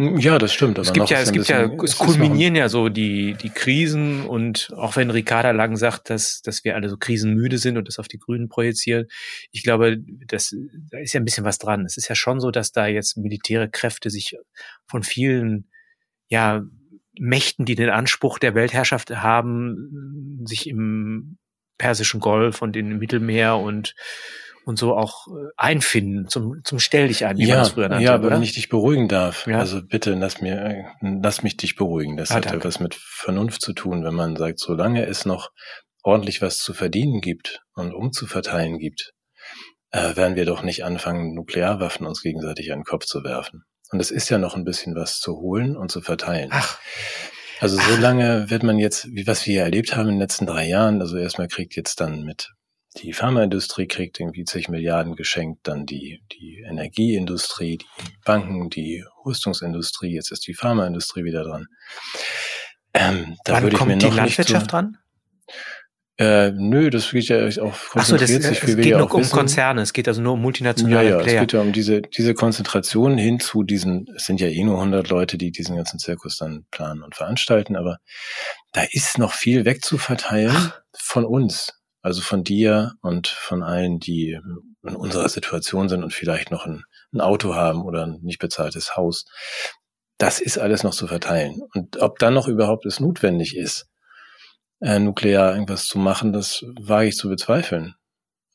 Ja, das stimmt. Es gibt ja, es gibt ja, es kulminieren ja so die, die Krisen und auch wenn Ricarda Lang sagt, dass, dass wir alle so krisenmüde sind und das auf die Grünen projizieren, ich glaube, das, da ist ja ein bisschen was dran. Es ist ja schon so, dass da jetzt militäre Kräfte sich von vielen, ja, Mächten, die den Anspruch der Weltherrschaft haben, sich im Persischen Golf und im Mittelmeer und und so auch äh, einfinden zum zum Stell dich ein, wie man Ja, das früher nannte, ja, aber wenn ich dich beruhigen darf, Ja. also bitte lass mir, äh, lass mich dich beruhigen. Das Ah, hat ja danke. was mit Vernunft zu tun, wenn man sagt, solange es noch ordentlich was zu verdienen gibt und umzuverteilen gibt, äh, werden wir doch nicht anfangen, Nuklearwaffen uns gegenseitig an den Kopf zu werfen. Und es ist ja noch ein bisschen was zu holen und zu verteilen. Ach, Also so lange wird man jetzt, wie was wir hier erlebt haben in den letzten drei Jahren, also erstmal kriegt jetzt dann mit die Pharmaindustrie kriegt irgendwie zig Milliarden geschenkt, dann die, die Energieindustrie, die Banken, die Rüstungsindustrie, jetzt ist die Pharmaindustrie wieder dran. Ähm, da wann würde ich mir kommt die noch Landwirtschaft nicht so, dran? Äh, nö, das geht ja auch Ach so, das, konzentriert sich, wie es geht ja nur um wissen. Konzerne, es geht also nur um Ja, multinationale ja, es Player. geht ja um diese, diese Konzentration hin zu diesen, es sind ja eh nur 100 Leute, die diesen ganzen Zirkus dann planen und veranstalten, aber da ist noch viel wegzuverteilen von uns. Also von dir und von allen, die in unserer Situation sind und vielleicht noch ein, ein Auto haben oder ein nicht bezahltes Haus. Das ist alles noch zu verteilen. Und ob dann noch überhaupt es notwendig ist, äh, nuklear irgendwas zu machen, das wage ich zu bezweifeln.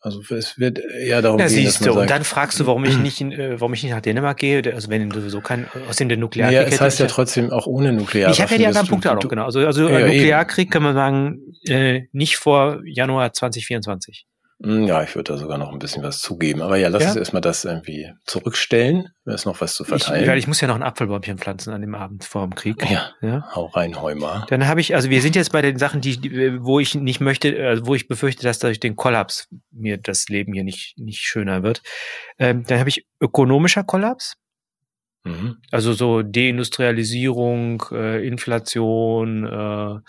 Also es wird eher darum Da gehen, dass siehst du, und dann fragst du, warum ich nicht, in, äh, warum ich nicht nach Dänemark gehe, also wenn sowieso kein, außerdem der Naja, Nuklearkrieg. es heißt ja trotzdem auch ohne Nuklear. ich habe ja die anderen Punkte auch noch, genau. Also, also Ja, äh, eben. Nuklearkrieg kann man sagen, äh, nicht vor Januar 2024. Hm, Ja, ich würde da sogar noch ein bisschen was zugeben. Aber ja, lass Ja? uns erstmal das irgendwie zurückstellen. Da ist noch was zu Ich, verteilen. weil ich muss ja noch ein Apfelbäumchen pflanzen an dem Abend vor dem Krieg. ja, Ja. hau rein, Heumer. Dann habe ich, also wir sind jetzt bei den Sachen, die, die wo ich nicht möchte, äh, wo ich befürchte, dass durch den Kollaps mir das Leben hier nicht, nicht schöner wird. Ähm, dann habe ich ökonomischer Kollaps. Mhm. Also so Deindustrialisierung, äh, Inflation,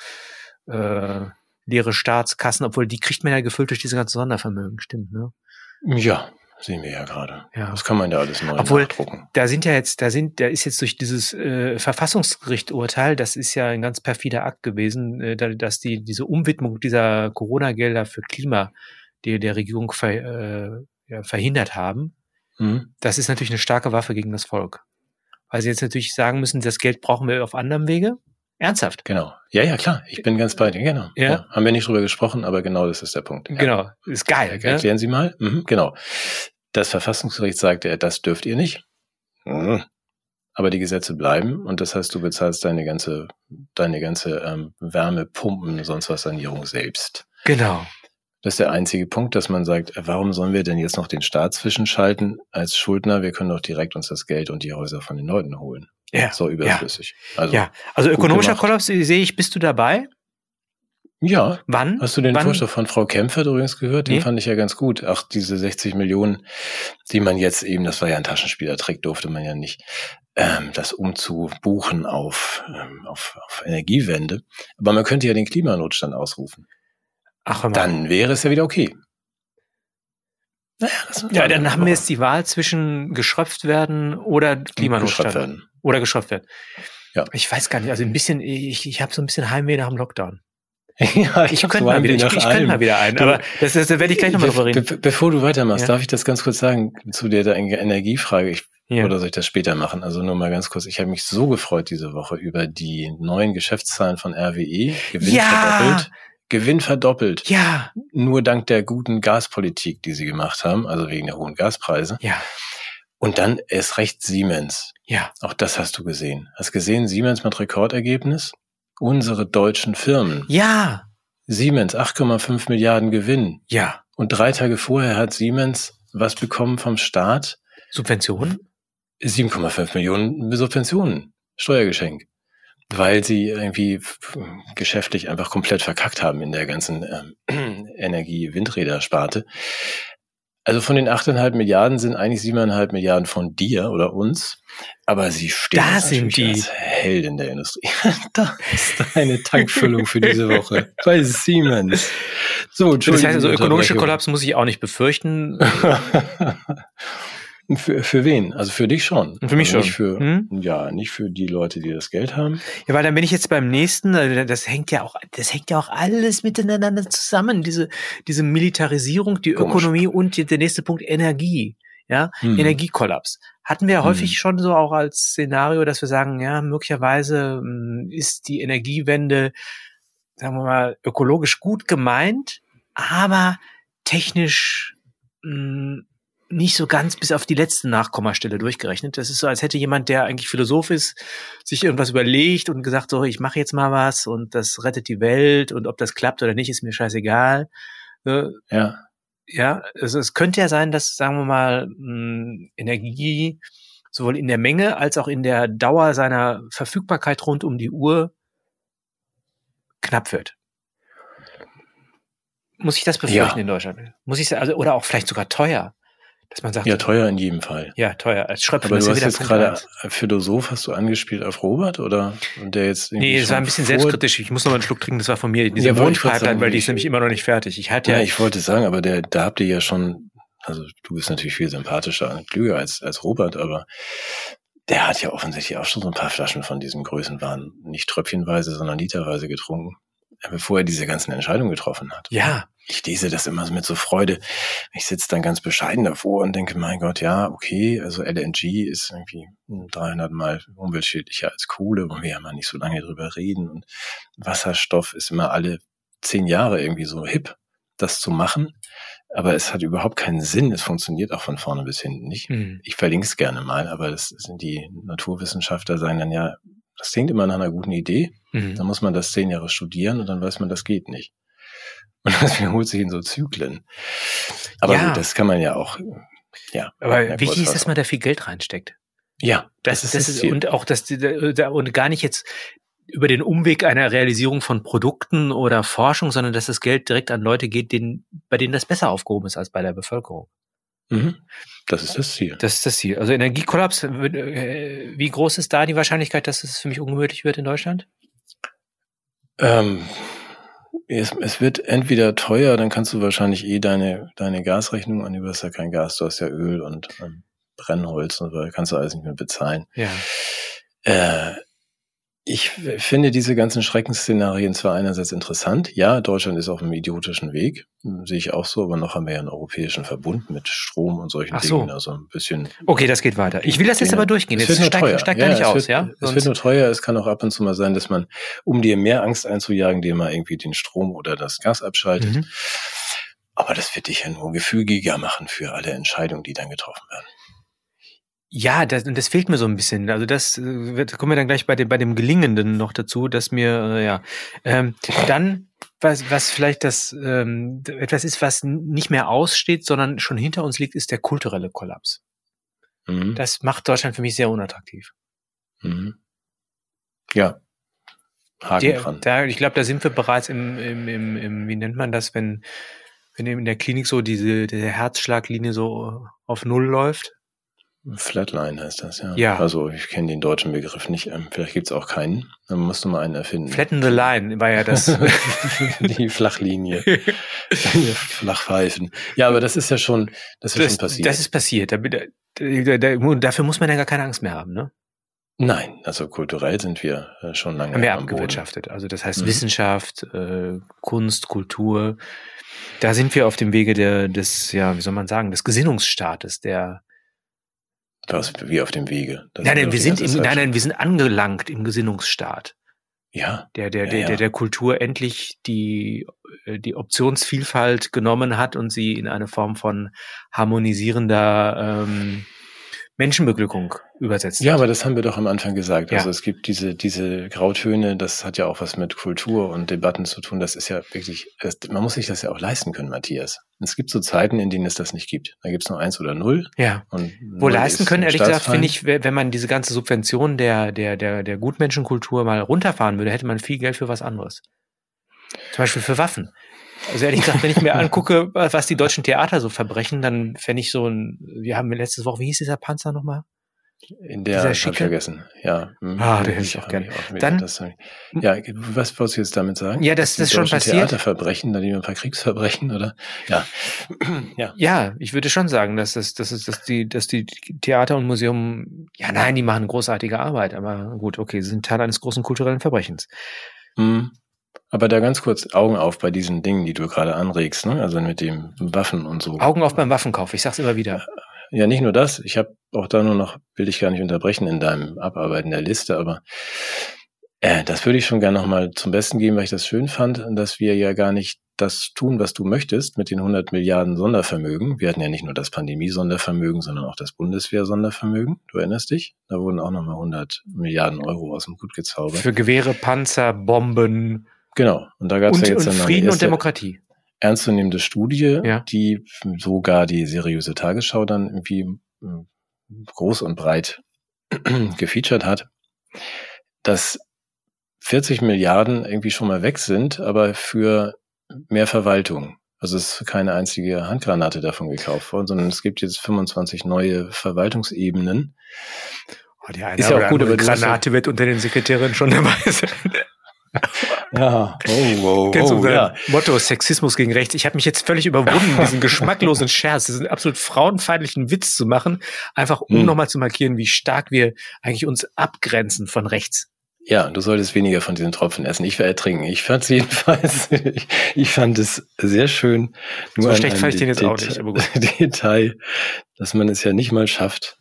äh, äh, leere Staatskassen, obwohl die kriegt man ja gefüllt durch diese ganzen Sondervermögen, stimmt, ne? Ja, sehen wir ja gerade. Ja. Das kann man ja alles neu Obwohl- nachdrucken. Da sind ja jetzt, da sind, da ist jetzt durch dieses äh, Verfassungsgericht-Urteil, das ist ja ein ganz perfider Akt gewesen, äh, da- dass die diese Umwidmung dieser Corona-Gelder für Klima, die der Regierung ver, äh, ja, verhindert haben, Mhm. das ist natürlich eine starke Waffe gegen das Volk. Weil sie jetzt natürlich sagen müssen, das Geld brauchen wir auf anderem Wege. Ernsthaft. Genau. Ja, ja, klar. Ich bin ganz bei dir. Genau. Ja. Haben wir nicht drüber gesprochen, aber genau das ist der Punkt. Ja. Genau. Ist geil. Er- Erklären Sie mal. Mhm, genau. Das Verfassungsgericht sagte, das dürft ihr nicht. Mhm. Aber die Gesetze bleiben und das heißt, du bezahlst deine ganze, deine ganze ähm, Wärmepumpen, sonst was Sanierung selbst. Genau. Das ist der einzige Punkt, dass man sagt, warum sollen wir denn jetzt noch den Staat zwischenschalten als Schuldner? Wir können doch direkt uns das Geld und die Häuser von den Leuten holen. Ja. So überflüssig. Also, Ja. Also ökonomischer gemacht. Kollaps äh, sehe ich, bist du dabei? ja. Wann? Hast du den Wann? Vorschlag von Frau Kempfert übrigens gehört? Den Nee. fand ich ja ganz gut. Ach, diese 60 Millionen, die man jetzt eben, das war ja ein Taschenspielertrick, durfte man ja nicht, ähm, das umzubuchen auf, ähm, auf, auf Energiewende. Aber man könnte ja den Klimanotstand ausrufen. Ach. Dann wäre es ja wieder okay. Naja, das Ja, dann haben wir jetzt die Wahl zwischen geschröpft werden oder Klimanotstand. Geschröpft werden. Oder geschröpft werden. Ja. Ich weiß gar nicht, also ein bisschen, ich, ich habe so ein bisschen Heimweh nach dem Lockdown. ja, Ich hab könnte so mal wieder, ich, ich könnte mal wieder ein, aber das, das, da werde ich gleich nochmal drüber reden. Be bevor du weitermachst, Ja. darf ich das ganz kurz sagen zu der, der Energiefrage? Ich, Ja. Oder soll ich das später machen? Also nur mal ganz kurz. Ich habe mich so gefreut diese Woche über die neuen Geschäftszahlen von RWE. Gewinn Ja. verdoppelt. Gewinn verdoppelt. Ja, Nur dank der guten Gaspolitik, die sie gemacht haben, also wegen der hohen Gaspreise. ja, Und dann erst recht Siemens. ja. Auch das hast du gesehen. Hast gesehen, Siemens mit Rekordergebnis? Unsere deutschen Firmen. Ja, Siemens, 8,5 Milliarden Gewinn. ja. Und drei Tage vorher hat Siemens was bekommen vom Staat? Subventionen? 7,5 Millionen Subventionen. Steuergeschenk. weil sie irgendwie geschäftlich einfach komplett verkackt haben in der ganzen ähm, Energie-Windräder-Sparte. Also von den 8,5 Milliarden sind eigentlich 7,5 Milliarden von dir oder uns. Aber sie stehen da sind die. als Heldin der Industrie. da ist deine Tankfüllung für diese Woche bei Siemens. So, das heißt also, ökonomische Kollaps muss ich auch nicht befürchten. Für, für wen? Also für dich schon. Für mich also schon. Nicht für, hm? Ja, nicht für die Leute, die das Geld haben. Ja, weil dann bin ich jetzt beim nächsten, also das hängt ja auch, das hängt ja auch alles miteinander zusammen. Diese, diese Militarisierung, die Komisch. Ökonomie und die, der nächste Punkt Energie. Ja, hm. Energiekollaps. Hatten wir ja häufig hm. schon so auch als Szenario, dass wir sagen, ja, möglicherweise hm, ist die Energiewende, sagen wir mal, ökologisch gut gemeint, aber technisch mh, hm, nicht so ganz bis auf die letzte Nachkommastelle durchgerechnet. Das ist so, als hätte jemand, der eigentlich Philosoph ist, sich irgendwas überlegt und gesagt, so, ich mache jetzt mal was und das rettet die Welt und ob das klappt oder nicht, ist mir scheißegal. Ja. Ja, also es könnte ja sein, dass, sagen wir mal, Energie sowohl in der Menge als auch in der Dauer seiner Verfügbarkeit rund um die Uhr knapp wird. Muss ich das befürchten ja. in Deutschland? Muss ich also oder auch vielleicht sogar teuer? Dass man sagt, ja, teuer in jedem Fall. Ja, teuer. Als Schröpfen Aber du hast jetzt gerade Philosoph, hast du angespielt auf Robert oder und der jetzt Nee, es war ein bisschen selbstkritisch. Ich muss noch mal einen Schluck trinken, das war von mir. Diese ja, Mondpipeline, weil die ist nämlich immer noch nicht fertig. Ich hatte ja, ja ich wollte sagen, aber der, da habt ihr ja schon, also du bist natürlich viel sympathischer und klüger als, als Robert, aber der hat ja offensichtlich auch schon so ein paar Flaschen von diesem Größenwahn, nicht tröpfchenweise, sondern literweise getrunken, bevor er diese ganzen Entscheidungen getroffen hat. Ja, ich lese das immer mit so Freude. Ich sitze dann ganz bescheiden davor und denke, mein Gott, ja, okay, also LNG ist irgendwie 300 mal umweltschädlicher als Kohle, wollen wir ja mal nicht so lange drüber reden. Und Wasserstoff ist immer alle zehn Jahre irgendwie so hip, das zu machen. Aber es hat überhaupt keinen Sinn. Es funktioniert auch von vorne bis hinten nicht. Mhm. Ich verlinke es gerne mal, aber das sind die Naturwissenschaftler sagen dann ja, das klingt immer nach einer guten Idee. Mhm. Dann muss man das zehn Jahre studieren und dann weiß man, das geht nicht. Und das wiederholt sich in so Zyklen. Aber ja. gut, das kann man ja auch, ja. Aber wichtig ist, dass man da viel Geld reinsteckt. Ja, das, das ist, das ist und auch, dass da und gar nicht jetzt über den Umweg einer Realisierung von Produkten oder Forschung, sondern dass das Geld direkt an Leute geht, denen, bei denen das besser aufgehoben ist als bei der Bevölkerung. Mhm. Das ist das Ziel. Das ist das Ziel. Also Energiekollaps, äh, wie groß ist da die Wahrscheinlichkeit, dass es für mich ungemütlich wird in Deutschland? Ähm, es, es wird entweder teuer, dann kannst du wahrscheinlich eh deine, deine Gasrechnung an, du hast ja kein Gas, du hast ja Öl und ähm, Brennholz und so, kannst du alles nicht mehr bezahlen. Ja. Äh, ich finde diese ganzen Schreckensszenarien zwar einerseits interessant. Ja, Deutschland ist auf einem idiotischen Weg, hm, sehe ich auch so, aber noch haben wir ja einen europäischen Verbund mit Strom und solchen Ach so. Dingen. Also ein bisschen. Okay, das geht weiter. Ich will das jetzt aber durchgehen. Es wird nur teuer. steigt ja, gar nicht es aus, wird, ja? Es wird nur teuer. Es kann auch ab und zu mal sein, dass man, um dir mehr Angst einzujagen, dir mal irgendwie den Strom oder das Gas abschaltet. Mhm. Aber das wird dich ja nur gefügiger machen für alle Entscheidungen, die dann getroffen werden. Ja, das, das fehlt mir so ein bisschen. Also das äh, wird, kommen wir dann gleich bei dem, bei dem Gelingenden noch dazu, dass mir, äh, ja. Ähm, dann, was, was vielleicht das ähm, etwas ist, was nicht mehr aussteht, sondern schon hinter uns liegt, ist der kulturelle Kollaps. Mhm. Das macht Deutschland für mich sehr unattraktiv. Mhm. Ja. Haken der, dran. Da, ich glaube, da sind wir bereits im, im, im, im, wie nennt man das, wenn, wenn in der Klinik so diese, diese Herzschlaglinie so auf Null läuft. Flatline heißt das, ja. Ja. Also ich kenne den deutschen Begriff nicht. Ähm, vielleicht gibt's auch keinen. Dann musst du mal einen erfinden. Flatten the Line war ja das. die Flachlinie. Flachpfeifen. Ja, aber das ist ja schon, das ist das, schon passiert. Das ist passiert. Da, da, da, dafür muss man ja gar keine Angst mehr haben, ne? Nein, also kulturell sind wir äh, schon lange. Haben wir abgewirtschaftet. Also das heißt mhm. Wissenschaft, äh, Kunst, Kultur. Da sind wir auf dem Wege der, des, ja, wie soll man sagen, des Gesinnungsstaates, der was wie auf dem Wege. Das nein, nein, wir sind im, nein, nein, wir sind angelangt im Gesinnungsstaat. Ja. Der, der, ja, der, der, der Kultur endlich die, äh, die Optionsvielfalt genommen hat und sie in eine Form von harmonisierender ähm, Menschenbeglückung übersetzt. Ja, aber das haben wir doch am Anfang gesagt. Ja. Also es gibt diese, diese Grautöne, das hat ja auch was mit Kultur und Debatten zu tun. Das ist ja wirklich, das, man muss sich das ja auch leisten können, Matthias. Es gibt so Zeiten, in denen es das nicht gibt. Da gibt es nur eins oder null. Ja. Und Wo leisten ist können, ehrlich gesagt, finde ich, we- wenn man diese ganze Subvention der, der, der, der Gutmenschenkultur mal runterfahren würde, hätte man viel Geld für was anderes. Zum Beispiel für Waffen. Also ehrlich gesagt, wenn ich mir angucke, was die deutschen Theater so verbrechen, dann fände ich so ein, wir haben letztes Woche, wie hieß dieser Panzer nochmal? In Dieser der, ich schicke- vergessen. Ja. hm. Ah, den hätte ich auch hab gern. wieder- Dann- das, ja, was wolltest du jetzt damit sagen? Ja, das- das ist schon passiert. Theaterverbrechen, da lieber ein paar Kriegsverbrechen, oder? Ja. ja. Ja, ich würde schon sagen, dass das, dass es, dass die, dass die Theater und Museum, ja nein, die machen großartige Arbeit, aber gut, okay, sie sind Teil eines großen kulturellen Verbrechens. Hm. Aber da ganz kurz Augen auf bei diesen Dingen, die du gerade anregst, ne? Also mit dem Waffen und so. Augen auf beim Waffenkauf, ich sag's immer wieder. Ja, nicht nur das. Ich habe auch da nur noch, will ich gar nicht unterbrechen in deinem Abarbeiten der Liste, aber äh, das würde ich schon gerne nochmal zum Besten geben, weil ich das schön fand, dass wir ja gar nicht das tun, was du möchtest mit den 100 Milliarden Sondervermögen. Wir hatten ja nicht nur das Pandemie-Sondervermögen, sondern auch das Bundeswehr-Sondervermögen. Du erinnerst dich? Da wurden auch nochmal 100 Milliarden Euro aus dem Hut gezaubert. Für Gewehre, Panzer, Bomben genau. Und da gab es und, ja jetzt und dann Frieden und erste Demokratie. Ernstzunehmende Studie, Ja. die sogar die seriöse Tagesschau dann irgendwie mm, groß und breit gefeatured hat, dass 40 Milliarden irgendwie schon mal weg sind, aber für mehr Verwaltung. Also es ist keine einzige Handgranate davon gekauft worden, sondern es gibt jetzt 25 neue Verwaltungsebenen. Oh, die eine Ist ja auch gut, aber Granate wird unter den Sekretärinnen schon dabei sein. Ja, oh, wow, Kennst du oh, unser ja. Motto Sexismus gegen Rechts? Ich habe mich jetzt völlig überwunden, diesen geschmacklosen Scherz, diesen absolut frauenfeindlichen Witz zu machen, einfach um Hm. nochmal zu markieren, wie stark wir eigentlich uns abgrenzen von rechts. Ja, du solltest weniger von diesen Tropfen essen. Ich werde ertrinken. Ich fand es jedenfalls, ich, ich fand es sehr schön. So an schlecht fand ich den jetzt auch nicht, aber gut. Detail, dass man es ja nicht mal schafft,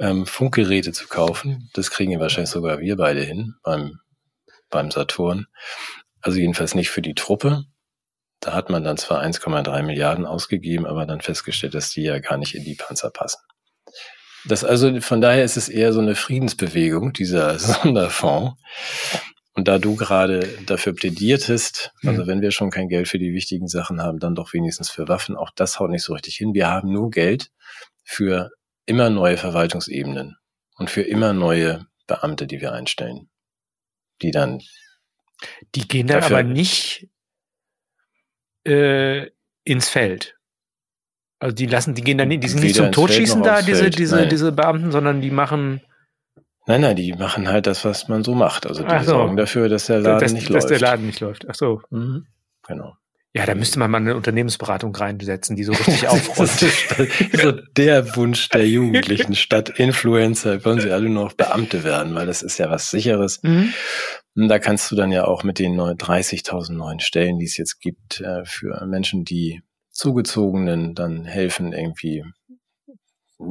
ähm, Funkgeräte zu kaufen. Das kriegen ja wahrscheinlich sogar wir beide hin beim, beim Saturn. Also jedenfalls nicht für die Truppe. Da hat man dann zwar 1,3 Milliarden ausgegeben, aber dann festgestellt, dass die ja gar nicht in die Panzer passen. Das also, von daher ist es eher so eine Friedensbewegung, dieser Sonderfonds. Und da du gerade dafür plädiertest, also Mhm. wenn wir schon kein Geld für die wichtigen Sachen haben, dann doch wenigstens für Waffen, auch das haut nicht so richtig hin. Wir haben nur Geld für immer neue Verwaltungsebenen und für immer neue Beamte, die wir einstellen, die dann Die gehen dann Dafür- aber nicht äh, ins Feld. Also die lassen, die gehen dann nicht, die sind nicht zum Totschießen da, diese, Feld. diese, Nein. diese Beamten, sondern die machen, Nein, nein, die machen halt das, was man so macht. Also die so. sorgen dafür, dass der Laden dass, nicht dass läuft. der Laden nicht läuft. Ach so. Mhm. Genau. Ja, da müsste man mal eine Unternehmensberatung reinsetzen, die so richtig ist so der Wunsch der Jugendlichen. Statt Influencer wollen sie alle nur noch Beamte werden, weil das ist ja was Sicheres. Mhm. Und da kannst du dann ja auch mit den neuen 30.000 neuen Stellen, die es jetzt gibt, äh, für Menschen, die Zugezogenen dann helfen, irgendwie,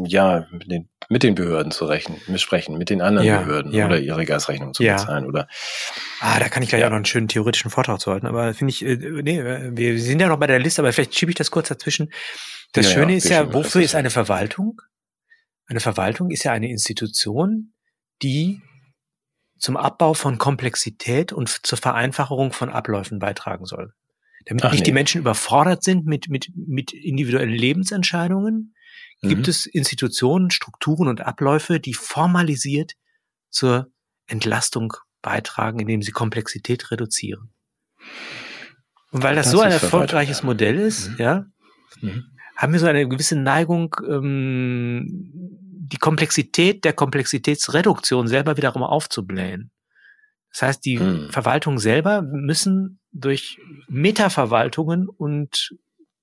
ja, mit den, mit den Behörden zu rechnen, sprechen, mit den anderen Ja, Behörden ja. oder ihre Gasrechnung zu Ja. bezahlen oder Ah, da kann ich gleich Ja. auch noch einen schönen theoretischen Vortrag zu halten. Aber finde ich, äh, nee, äh, wir sind ja noch bei der Liste, aber vielleicht schiebe ich das kurz dazwischen. Das Schöne ist ja, wofür ist eine Verwaltung? Eine Verwaltung ist ja eine Institution, die zum Abbau von Komplexität und zur Vereinfachung von Abläufen beitragen soll. Damit Ach, nicht nee. die Menschen überfordert sind mit, mit, mit individuellen Lebensentscheidungen, gibt Mhm. es Institutionen, Strukturen und Abläufe, die formalisiert zur Entlastung beitragen, indem sie Komplexität reduzieren. Und weil das, Das so ein erfolgreiches Verwaltung, Modell ist, Mhm. ja, Mhm. haben wir so eine gewisse Neigung, ähm, die Komplexität der Komplexitätsreduktion selber wiederum aufzublähen. Das heißt, die Hm. Verwaltungen selber müssen durch Metaverwaltungen und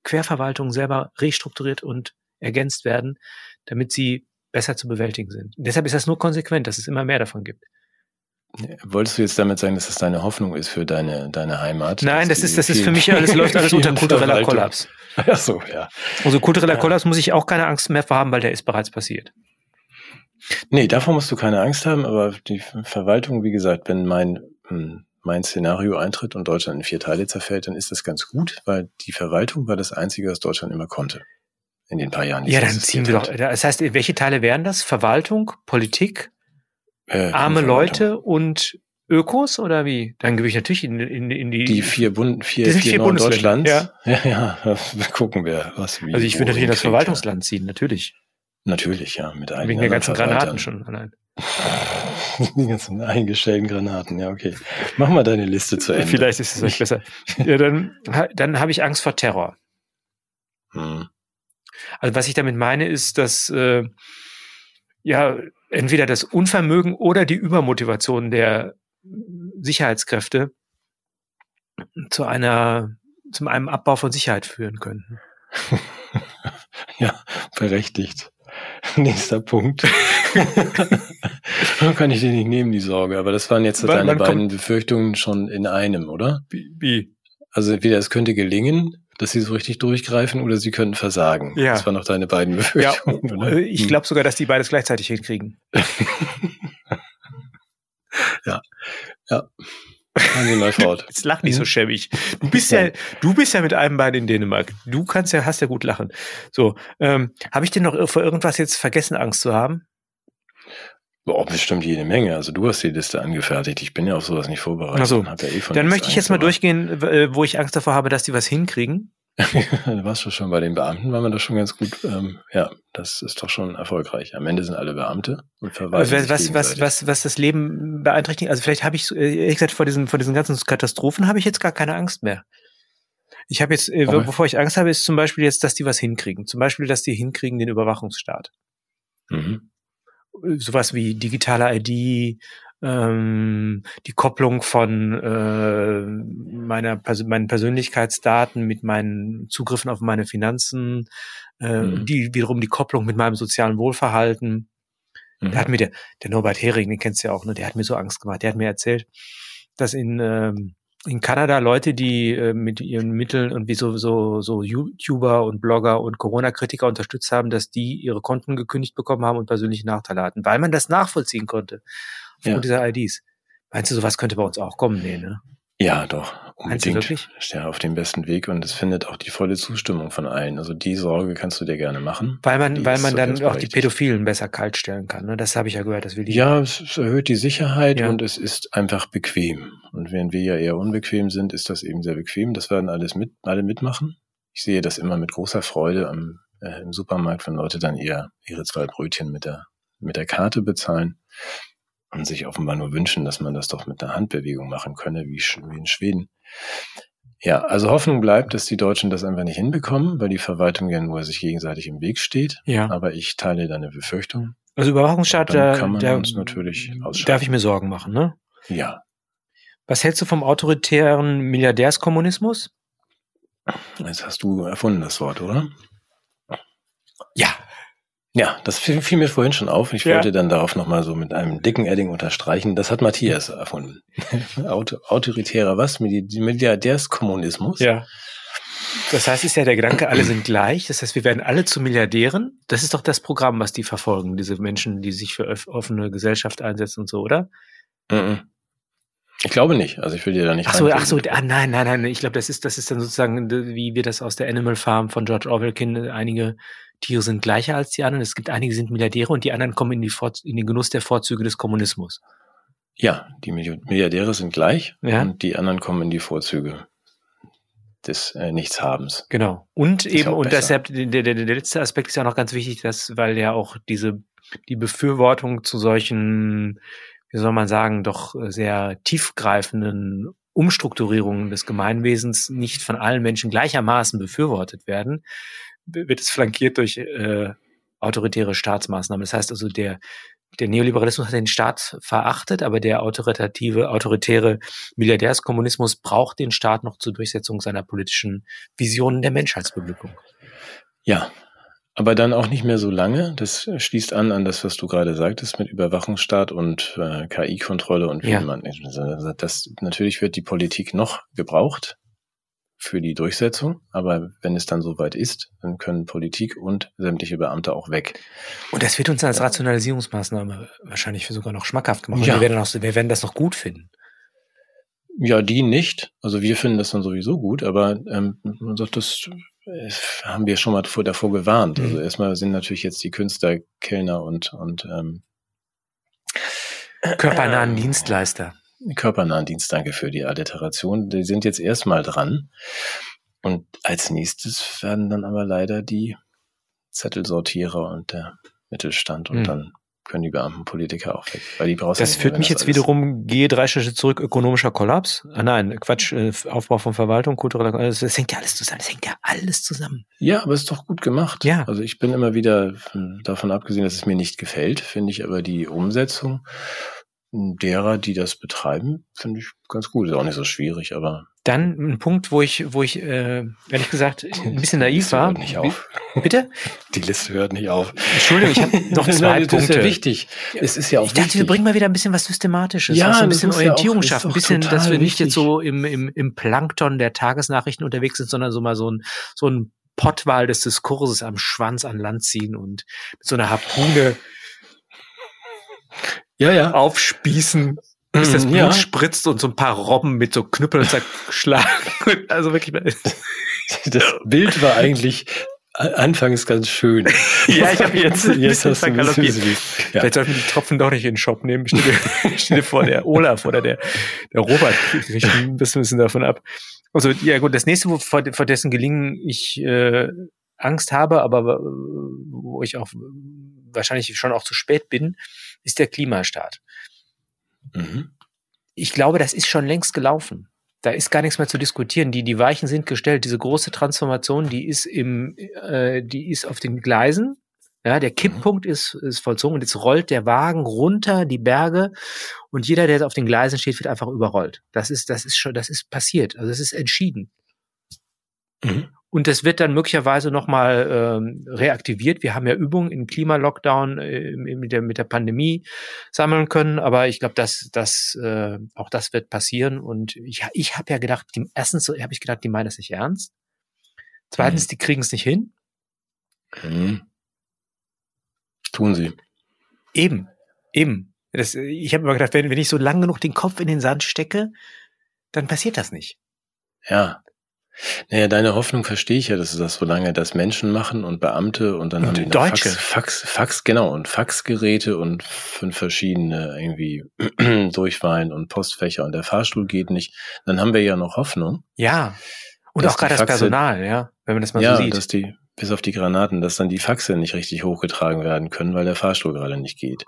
Querverwaltungen selber restrukturiert und ergänzt werden, damit sie besser zu bewältigen sind. Deshalb ist das nur konsequent, dass es immer mehr davon gibt. Wolltest du jetzt damit sagen, dass das deine Hoffnung ist für deine, deine Heimat? Nein, das ist, das ist für mich alles, läuft alles unter kultureller Kollaps. Ach so, ja. Also kultureller Ja. Kollaps muss ich auch keine Angst mehr vor haben, weil der ist bereits passiert. Nee, davor musst du keine Angst haben, aber die Verwaltung, wie gesagt, wenn mein, hm, mein Szenario eintritt und Deutschland in vier Teile zerfällt, dann ist das ganz gut, weil die Verwaltung war das Einzige, was Deutschland immer konnte. In den paar Jahren. Ja, dann ziehen wir doch. Das heißt, welche Teile wären das? Verwaltung, Politik, äh, arme Leute und Ökos oder wie? Dann gebe ich natürlich in, in, in die die vier Bund vier, die vier, vier Bundesländer. Ja. ja, ja, gucken wir, was wie. Also ich würde natürlich in das Verwaltungsland ziehen, natürlich. Natürlich, ja, mit einigen Wegen der ganzen Granaten schon allein. die ganzen eingestellten Granaten, ja, okay. Mach mal deine Liste zu Ende. Vielleicht ist es euch besser. ja, dann, dann habe ich Angst vor Terror. Hm. Also was ich damit meine, ist, dass äh, ja entweder das Unvermögen oder die Übermotivation der Sicherheitskräfte zu einer, zu einem Abbau von Sicherheit führen könnten. ja, berechtigt. Nächster Punkt. kann ich dir nicht nehmen, die Sorge. Aber das waren jetzt deine beiden Befürchtungen schon in einem, oder? Wie? Also entweder es könnte gelingen, dass sie so richtig durchgreifen oder sie könnten versagen. Ja. Das waren noch deine beiden Befürchtungen. Ja, oder? ich hm. glaube sogar, dass die beides gleichzeitig hinkriegen. ja, ja. Machen Sie mal fort. Jetzt lach nicht so mhm. schäbig. Du bist ja, du bist ja mit einem Bein in Dänemark. Du kannst ja, hast ja gut lachen. So, ähm, habe ich denn noch vor irgendwas jetzt vergessen, Angst zu haben? Boah, bestimmt jede Menge. Also du hast die Liste angefertigt. Ich bin ja auf sowas nicht vorbereitet. Also, ja eh dann möchte ich jetzt mal durchgehen, äh, wo ich Angst davor habe, dass die was hinkriegen. du warst du schon bei den Beamten, war man das schon ganz gut. Ähm, ja, das ist doch schon erfolgreich. Am Ende sind alle Beamte und verweisen. Was, was, was, was, was das Leben beeinträchtigt, also vielleicht habe ich, äh, ehrlich gesagt, vor diesen, vor diesen ganzen Katastrophen habe ich jetzt gar keine Angst mehr. Ich habe jetzt, äh, wovor ich Angst habe, ist zum Beispiel jetzt, dass die was hinkriegen. Zum Beispiel, dass die hinkriegen den Überwachungsstaat. Mhm. Sowas wie digitale ID, ähm, die Kopplung von äh, meiner Pers meinen Persönlichkeitsdaten mit meinen Zugriffen auf meine Finanzen, äh, mhm. die wiederum die Kopplung mit meinem sozialen Wohlverhalten. Mhm. Da hat mir der, der Norbert Hering, den kennst du ja auch, ne, der hat mir so Angst gemacht. Der hat mir erzählt, dass in ähm, in Kanada Leute, die äh, mit ihren Mitteln und wie so, so, so YouTuber und Blogger und Corona-Kritiker unterstützt haben, dass die ihre Konten gekündigt bekommen haben und persönliche Nachteile hatten, weil man das nachvollziehen konnte aufgrund ja. dieser IDs. Meinst du, sowas könnte bei uns auch kommen? Nee, ne? Ja, doch. Unbedingt. Ja auf dem besten Weg und es findet auch die volle Zustimmung von allen. Also die Sorge kannst du dir gerne machen. Weil man, weil man dann auch die Pädophilen besser kaltstellen kann. Ne? Das habe ich ja gehört. Das will die ja, es erhöht die Sicherheit ja. und es ist einfach bequem. Und während wir ja eher unbequem sind, ist das eben sehr bequem. Das werden alles mit, alle mitmachen. Ich sehe das immer mit großer Freude am, äh, im Supermarkt, wenn Leute dann eher ihre zwei Brötchen mit der, mit der Karte bezahlen und sich offenbar nur wünschen, dass man das doch mit einer Handbewegung machen könne, wie, wie in Schweden. Ja, also Hoffnung bleibt, dass die Deutschen das einfach nicht hinbekommen, weil die Verwaltung ja nur sich gegenseitig im Weg steht. Ja. Aber ich teile deine Befürchtung. Also Überwachungsstaat, da kann man da, uns natürlich Darf ich mir Sorgen machen, ne? Ja. Was hältst du vom autoritären Milliardärskommunismus? Jetzt hast du erfunden das Wort, oder? Ja, ja, das fiel, fiel, mir vorhin schon auf. Ich ja. wollte dann darauf nochmal so mit einem dicken Edding unterstreichen. Das hat Matthias erfunden. Auto, autoritärer was? Milliardärskommunismus? Ja. Das heißt, ist ja der Gedanke, alle sind gleich. Das heißt, wir werden alle zu Milliardären. Das ist doch das Programm, was die verfolgen, diese Menschen, die sich für offene Gesellschaft einsetzen und so, oder? Ich glaube nicht. Also ich will dir da nicht. Ach so, ach so, ah, nein, nein, nein. Ich glaube, das ist, das ist dann sozusagen, wie wir das aus der Animal Farm von George Orwell kennen. Einige Tiere sind gleicher als die anderen. Es gibt einige, die sind Milliardäre und die anderen kommen in, die in den Genuss der Vorzüge des Kommunismus. Ja, die Milliardäre sind gleich ja. und die anderen kommen in die Vorzüge des äh, Nichtshabens. Genau. Und das eben, und deshalb, der, der, der letzte Aspekt ist ja noch ganz wichtig, dass, weil ja auch diese, die Befürwortung zu solchen, wie soll man sagen, doch sehr tiefgreifenden Umstrukturierungen des Gemeinwesens nicht von allen Menschen gleichermaßen befürwortet werden, wird es flankiert durch äh, autoritäre Staatsmaßnahmen. Das heißt also, der, der Neoliberalismus hat den Staat verachtet, aber der autoritative, autoritäre Milliardärskommunismus braucht den Staat noch zur Durchsetzung seiner politischen Visionen der Menschheitsbeglückung. Ja, aber dann auch nicht mehr so lange. Das schließt an an das, was du gerade sagtest mit Überwachungsstaat und äh, KI-Kontrolle und wie ja. man. Das natürlich wird die Politik noch gebraucht für die Durchsetzung. Aber wenn es dann soweit ist, dann können Politik und sämtliche Beamte auch weg. Und das wird uns als Rationalisierungsmaßnahme wahrscheinlich sogar noch schmackhaft gemacht. Ja. Wir, werden auch, wir werden das noch gut finden. Ja, die nicht. Also wir finden das dann sowieso gut, aber ähm, man sagt, das haben wir schon mal vor, davor gewarnt. Also mhm. erstmal sind natürlich jetzt die Künstler, Kellner und, und ähm, körpernahen äh, Dienstleister. Körpernahen Dienst, danke für die Alliteration. Die sind jetzt erstmal dran. Und als nächstes werden dann aber leider die Zettelsortierer und der Mittelstand und mhm. dann können die Beamten Politiker auch weg. Weil die brauchst das führt mich das jetzt wiederum, gehe drei Schritte zurück, ökonomischer Kollaps. Ah, nein, Quatsch, äh, Aufbau von Verwaltung, kultureller Kollaps, das hängt ja alles zusammen, das hängt ja alles zusammen. Ja, aber es ist doch gut gemacht. Ja. Also ich bin immer wieder davon abgesehen, dass es mir nicht gefällt, finde ich aber die Umsetzung derer, die das betreiben, finde ich ganz gut. Ist auch nicht so schwierig, aber. Dann ein Punkt, wo ich, wo ich, äh, ehrlich gesagt, ein bisschen naiv war. Hört nicht auf. Bitte? Die Liste hört nicht auf. Entschuldigung, ich habe noch zwei Nein, das Punkte. ist ja wichtig. Es ist ja auch Ich dachte, wichtig. wir bringen mal wieder ein bisschen was Systematisches, ja, was ein bisschen Orientierung ja auch, schaffen, ein bisschen, dass wir nicht wichtig. jetzt so im, im, im Plankton der Tagesnachrichten unterwegs sind, sondern so mal so ein, so ein Pottwahl des Diskurses am Schwanz an Land ziehen und mit so einer Harpune ja, ja. aufspießen bis das Blut ja. spritzt und so ein paar Robben mit so Knüppeln zerschlagen. Also wirklich. Das Bild war eigentlich anfangs ganz schön. ja, ich habe jetzt, jetzt hast du ein bisschen ja. Vielleicht sollten wir die Tropfen doch nicht in den Shop nehmen. Stell dir vor, der Olaf oder der, der Robert kriegt ein bisschen davon ab. Also, ja gut, das nächste, wo, vor, vor dessen Gelingen ich äh, Angst habe, aber wo ich auch wahrscheinlich schon auch zu spät bin, ist der Klimastaat. Mhm. Ich glaube, das ist schon längst gelaufen. Da ist gar nichts mehr zu diskutieren. Die, die Weichen sind gestellt. Diese große Transformation, die ist im, äh, die ist auf den Gleisen. Ja, der Kipppunkt mhm. ist, ist vollzogen und jetzt rollt der Wagen runter die Berge und jeder, der auf den Gleisen steht, wird einfach überrollt. Das ist, das ist schon, das ist passiert. Also das ist entschieden. Mhm. Und das wird dann möglicherweise nochmal ähm, reaktiviert. Wir haben ja Übungen im Klimalockdown äh, mit, der, mit der Pandemie sammeln können, aber ich glaube, dass dass äh, auch das wird passieren. Und ich, ich habe ja gedacht, die, erstens habe ich gedacht, die meinen es nicht ernst. Zweitens, mhm. die kriegen es nicht hin. Mhm. Tun sie. Eben, eben. Das, ich habe immer gedacht, wenn, wenn ich so lang genug den Kopf in den Sand stecke, dann passiert das nicht. Ja. Naja, deine Hoffnung verstehe ich ja, dass das so lange das Menschen machen und Beamte und dann und haben die Deutsche. Fax, Fax, Fax, genau, und Faxgeräte und fünf verschiedene irgendwie Durchwahlen und Postfächer und der Fahrstuhl geht nicht. Dann haben wir ja noch Hoffnung. Ja. Und auch gerade das Personal, ja, wenn man das mal ja, so sieht. Dass die, bis auf die Granaten, dass dann die Faxe nicht richtig hochgetragen werden können, weil der Fahrstuhl gerade nicht geht.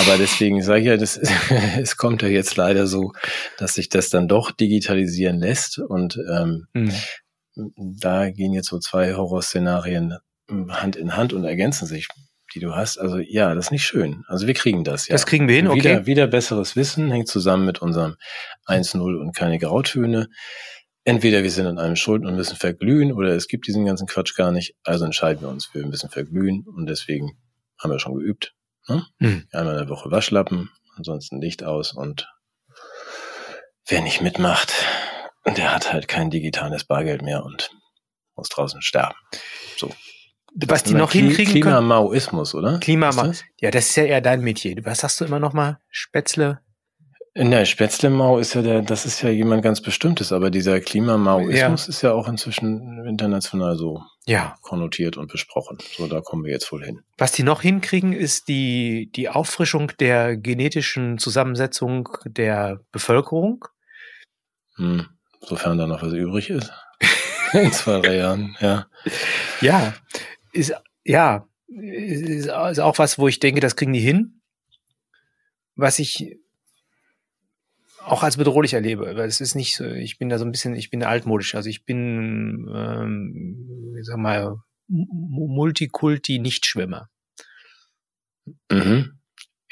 Aber deswegen sage ich ja, das, es kommt ja jetzt leider so, dass sich das dann doch digitalisieren lässt und ähm, mhm. da gehen jetzt so zwei Horrorszenarien Hand in Hand und ergänzen sich die du hast. Also ja, das ist nicht schön. Also wir kriegen das ja. Das kriegen wir hin, okay. Wieder, wieder besseres Wissen hängt zusammen mit unserem 1-0 und keine Grautöne entweder wir sind an einem schuld und müssen verglühen oder es gibt diesen ganzen Quatsch gar nicht. Also entscheiden wir uns, wir müssen verglühen und deswegen haben wir schon geübt. Ne? Mhm. Einmal in der Woche Waschlappen, ansonsten Licht aus und wer nicht mitmacht, der hat halt kein digitales Bargeld mehr und muss draußen sterben. So. Was die noch hinkriegen Klimamauismus, oder? Klimamau. Ja, das ist ja eher dein Metier. Was sagst du immer noch mal? Spätzle? Ne, Spätzle-Mau ist ja der, das ist ja jemand ganz Bestimmtes, aber dieser Klimamauismus ja. ist ja auch inzwischen international so ja. konnotiert und besprochen. So, da kommen wir jetzt wohl hin. Was die noch hinkriegen, ist die, die Auffrischung der genetischen Zusammensetzung der Bevölkerung. Hm, sofern da noch was übrig ist. In zwei, drei Jahren, ja. Ja, ist, ja, ist auch was, wo ich denke, das kriegen die hin. Was ich auch als bedrohlich erlebe. Weil es ist nicht so, ich bin da so ein bisschen, ich bin altmodisch. Also ich bin, ähm, ich sag mal, Multikulti-Nichtschwimmer. Mhm.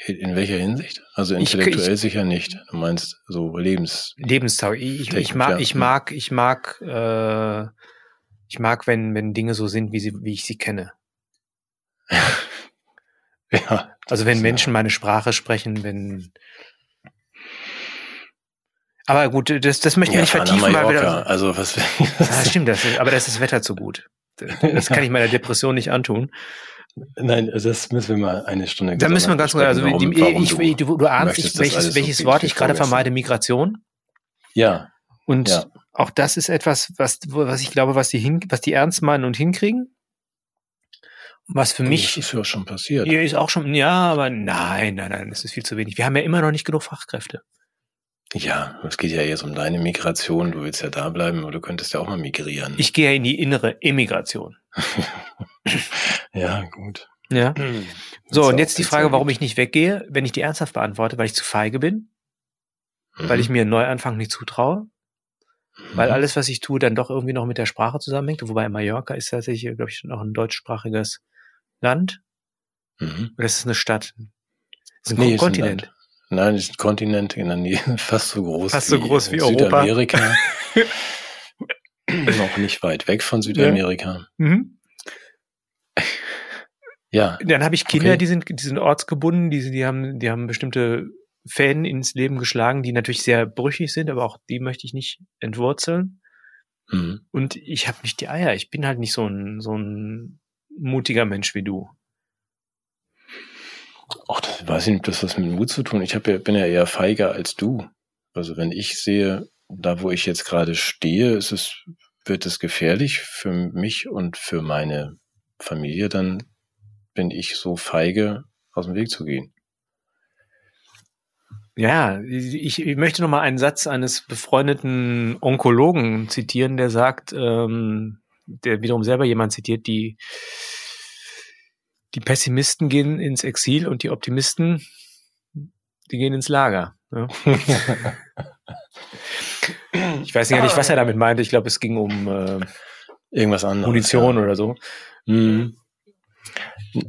In welcher Hinsicht? Also intellektuell ich, ich, sicher nicht. Du meinst so Lebens. Lebenstag. Ich, ich mag, ja. ich mag, ich mag, äh, ich mag, wenn, wenn Dinge so sind, wie sie, wie ich sie kenne. ja. Also wenn Menschen meine Sprache sprechen, wenn, aber gut, das, das möchte ich ja, nicht vertiefen, weil wir Also was? ah, stimmt, das ist, aber das ist Wetter zu gut. Das kann ich meiner Depression nicht antun. Nein, also das müssen wir mal eine Stunde. Da müssen wir ganz kurz. Also warum, die, warum ich, du, du, du ahnst, ich, welches, welches Wort ich gerade vermeide, Migration. Ja. Und ja. auch das ist etwas, was, was ich glaube, was die, hin, was die ernst meinen und hinkriegen. Was für mich. Das ist ja schon passiert. Hier ist auch schon, ja, aber nein, nein, nein, das ist viel zu wenig. Wir haben ja immer noch nicht genug Fachkräfte. Ja, es geht ja jetzt um deine Migration. Du willst ja da bleiben, aber du könntest ja auch mal migrieren. Ich gehe ja in die innere Immigration. ja, gut. Ja. So, und jetzt die Frage, warum ich nicht weggehe, wenn ich die ernsthaft beantworte, weil ich zu feige bin, mhm. weil ich mir einen Neuanfang nicht zutraue, mhm. weil alles, was ich tue, dann doch irgendwie noch mit der Sprache zusammenhängt. Wobei Mallorca ist tatsächlich, glaube ich, noch ein deutschsprachiges Land. Mhm. Oder ist es eine Stadt? Das ist ein nee, Kontinent. Ist ein Nein, das ist ein Kontinent in der Nähe, fast so groß fast so groß wie Südamerika. noch nicht weit weg von Südamerika. Ja. Mhm. ja. Dann habe ich Kinder, okay. die sind, die sind ortsgebunden, die, die haben, die haben bestimmte Fäden ins Leben geschlagen, die natürlich sehr brüchig sind, aber auch die möchte ich nicht entwurzeln. Mhm. Und ich habe nicht die Eier. Ich bin halt nicht so ein, so ein mutiger Mensch wie du. Ach, das weiß ich nicht, ob das was mit Mut zu tun. Ich hab ja, bin ja eher feiger als du. Also wenn ich sehe, da wo ich jetzt gerade stehe, ist es, wird es gefährlich für mich und für meine Familie, dann bin ich so feige, aus dem Weg zu gehen. Ja, ich, ich möchte noch mal einen Satz eines befreundeten Onkologen zitieren, der sagt, ähm, der wiederum selber jemand zitiert, die die Pessimisten gehen ins Exil und die Optimisten, die gehen ins Lager. Ja. ich weiß nicht, was er damit meinte. Ich glaube, es ging um äh, irgendwas anderes. Munition ja. oder so. Mhm.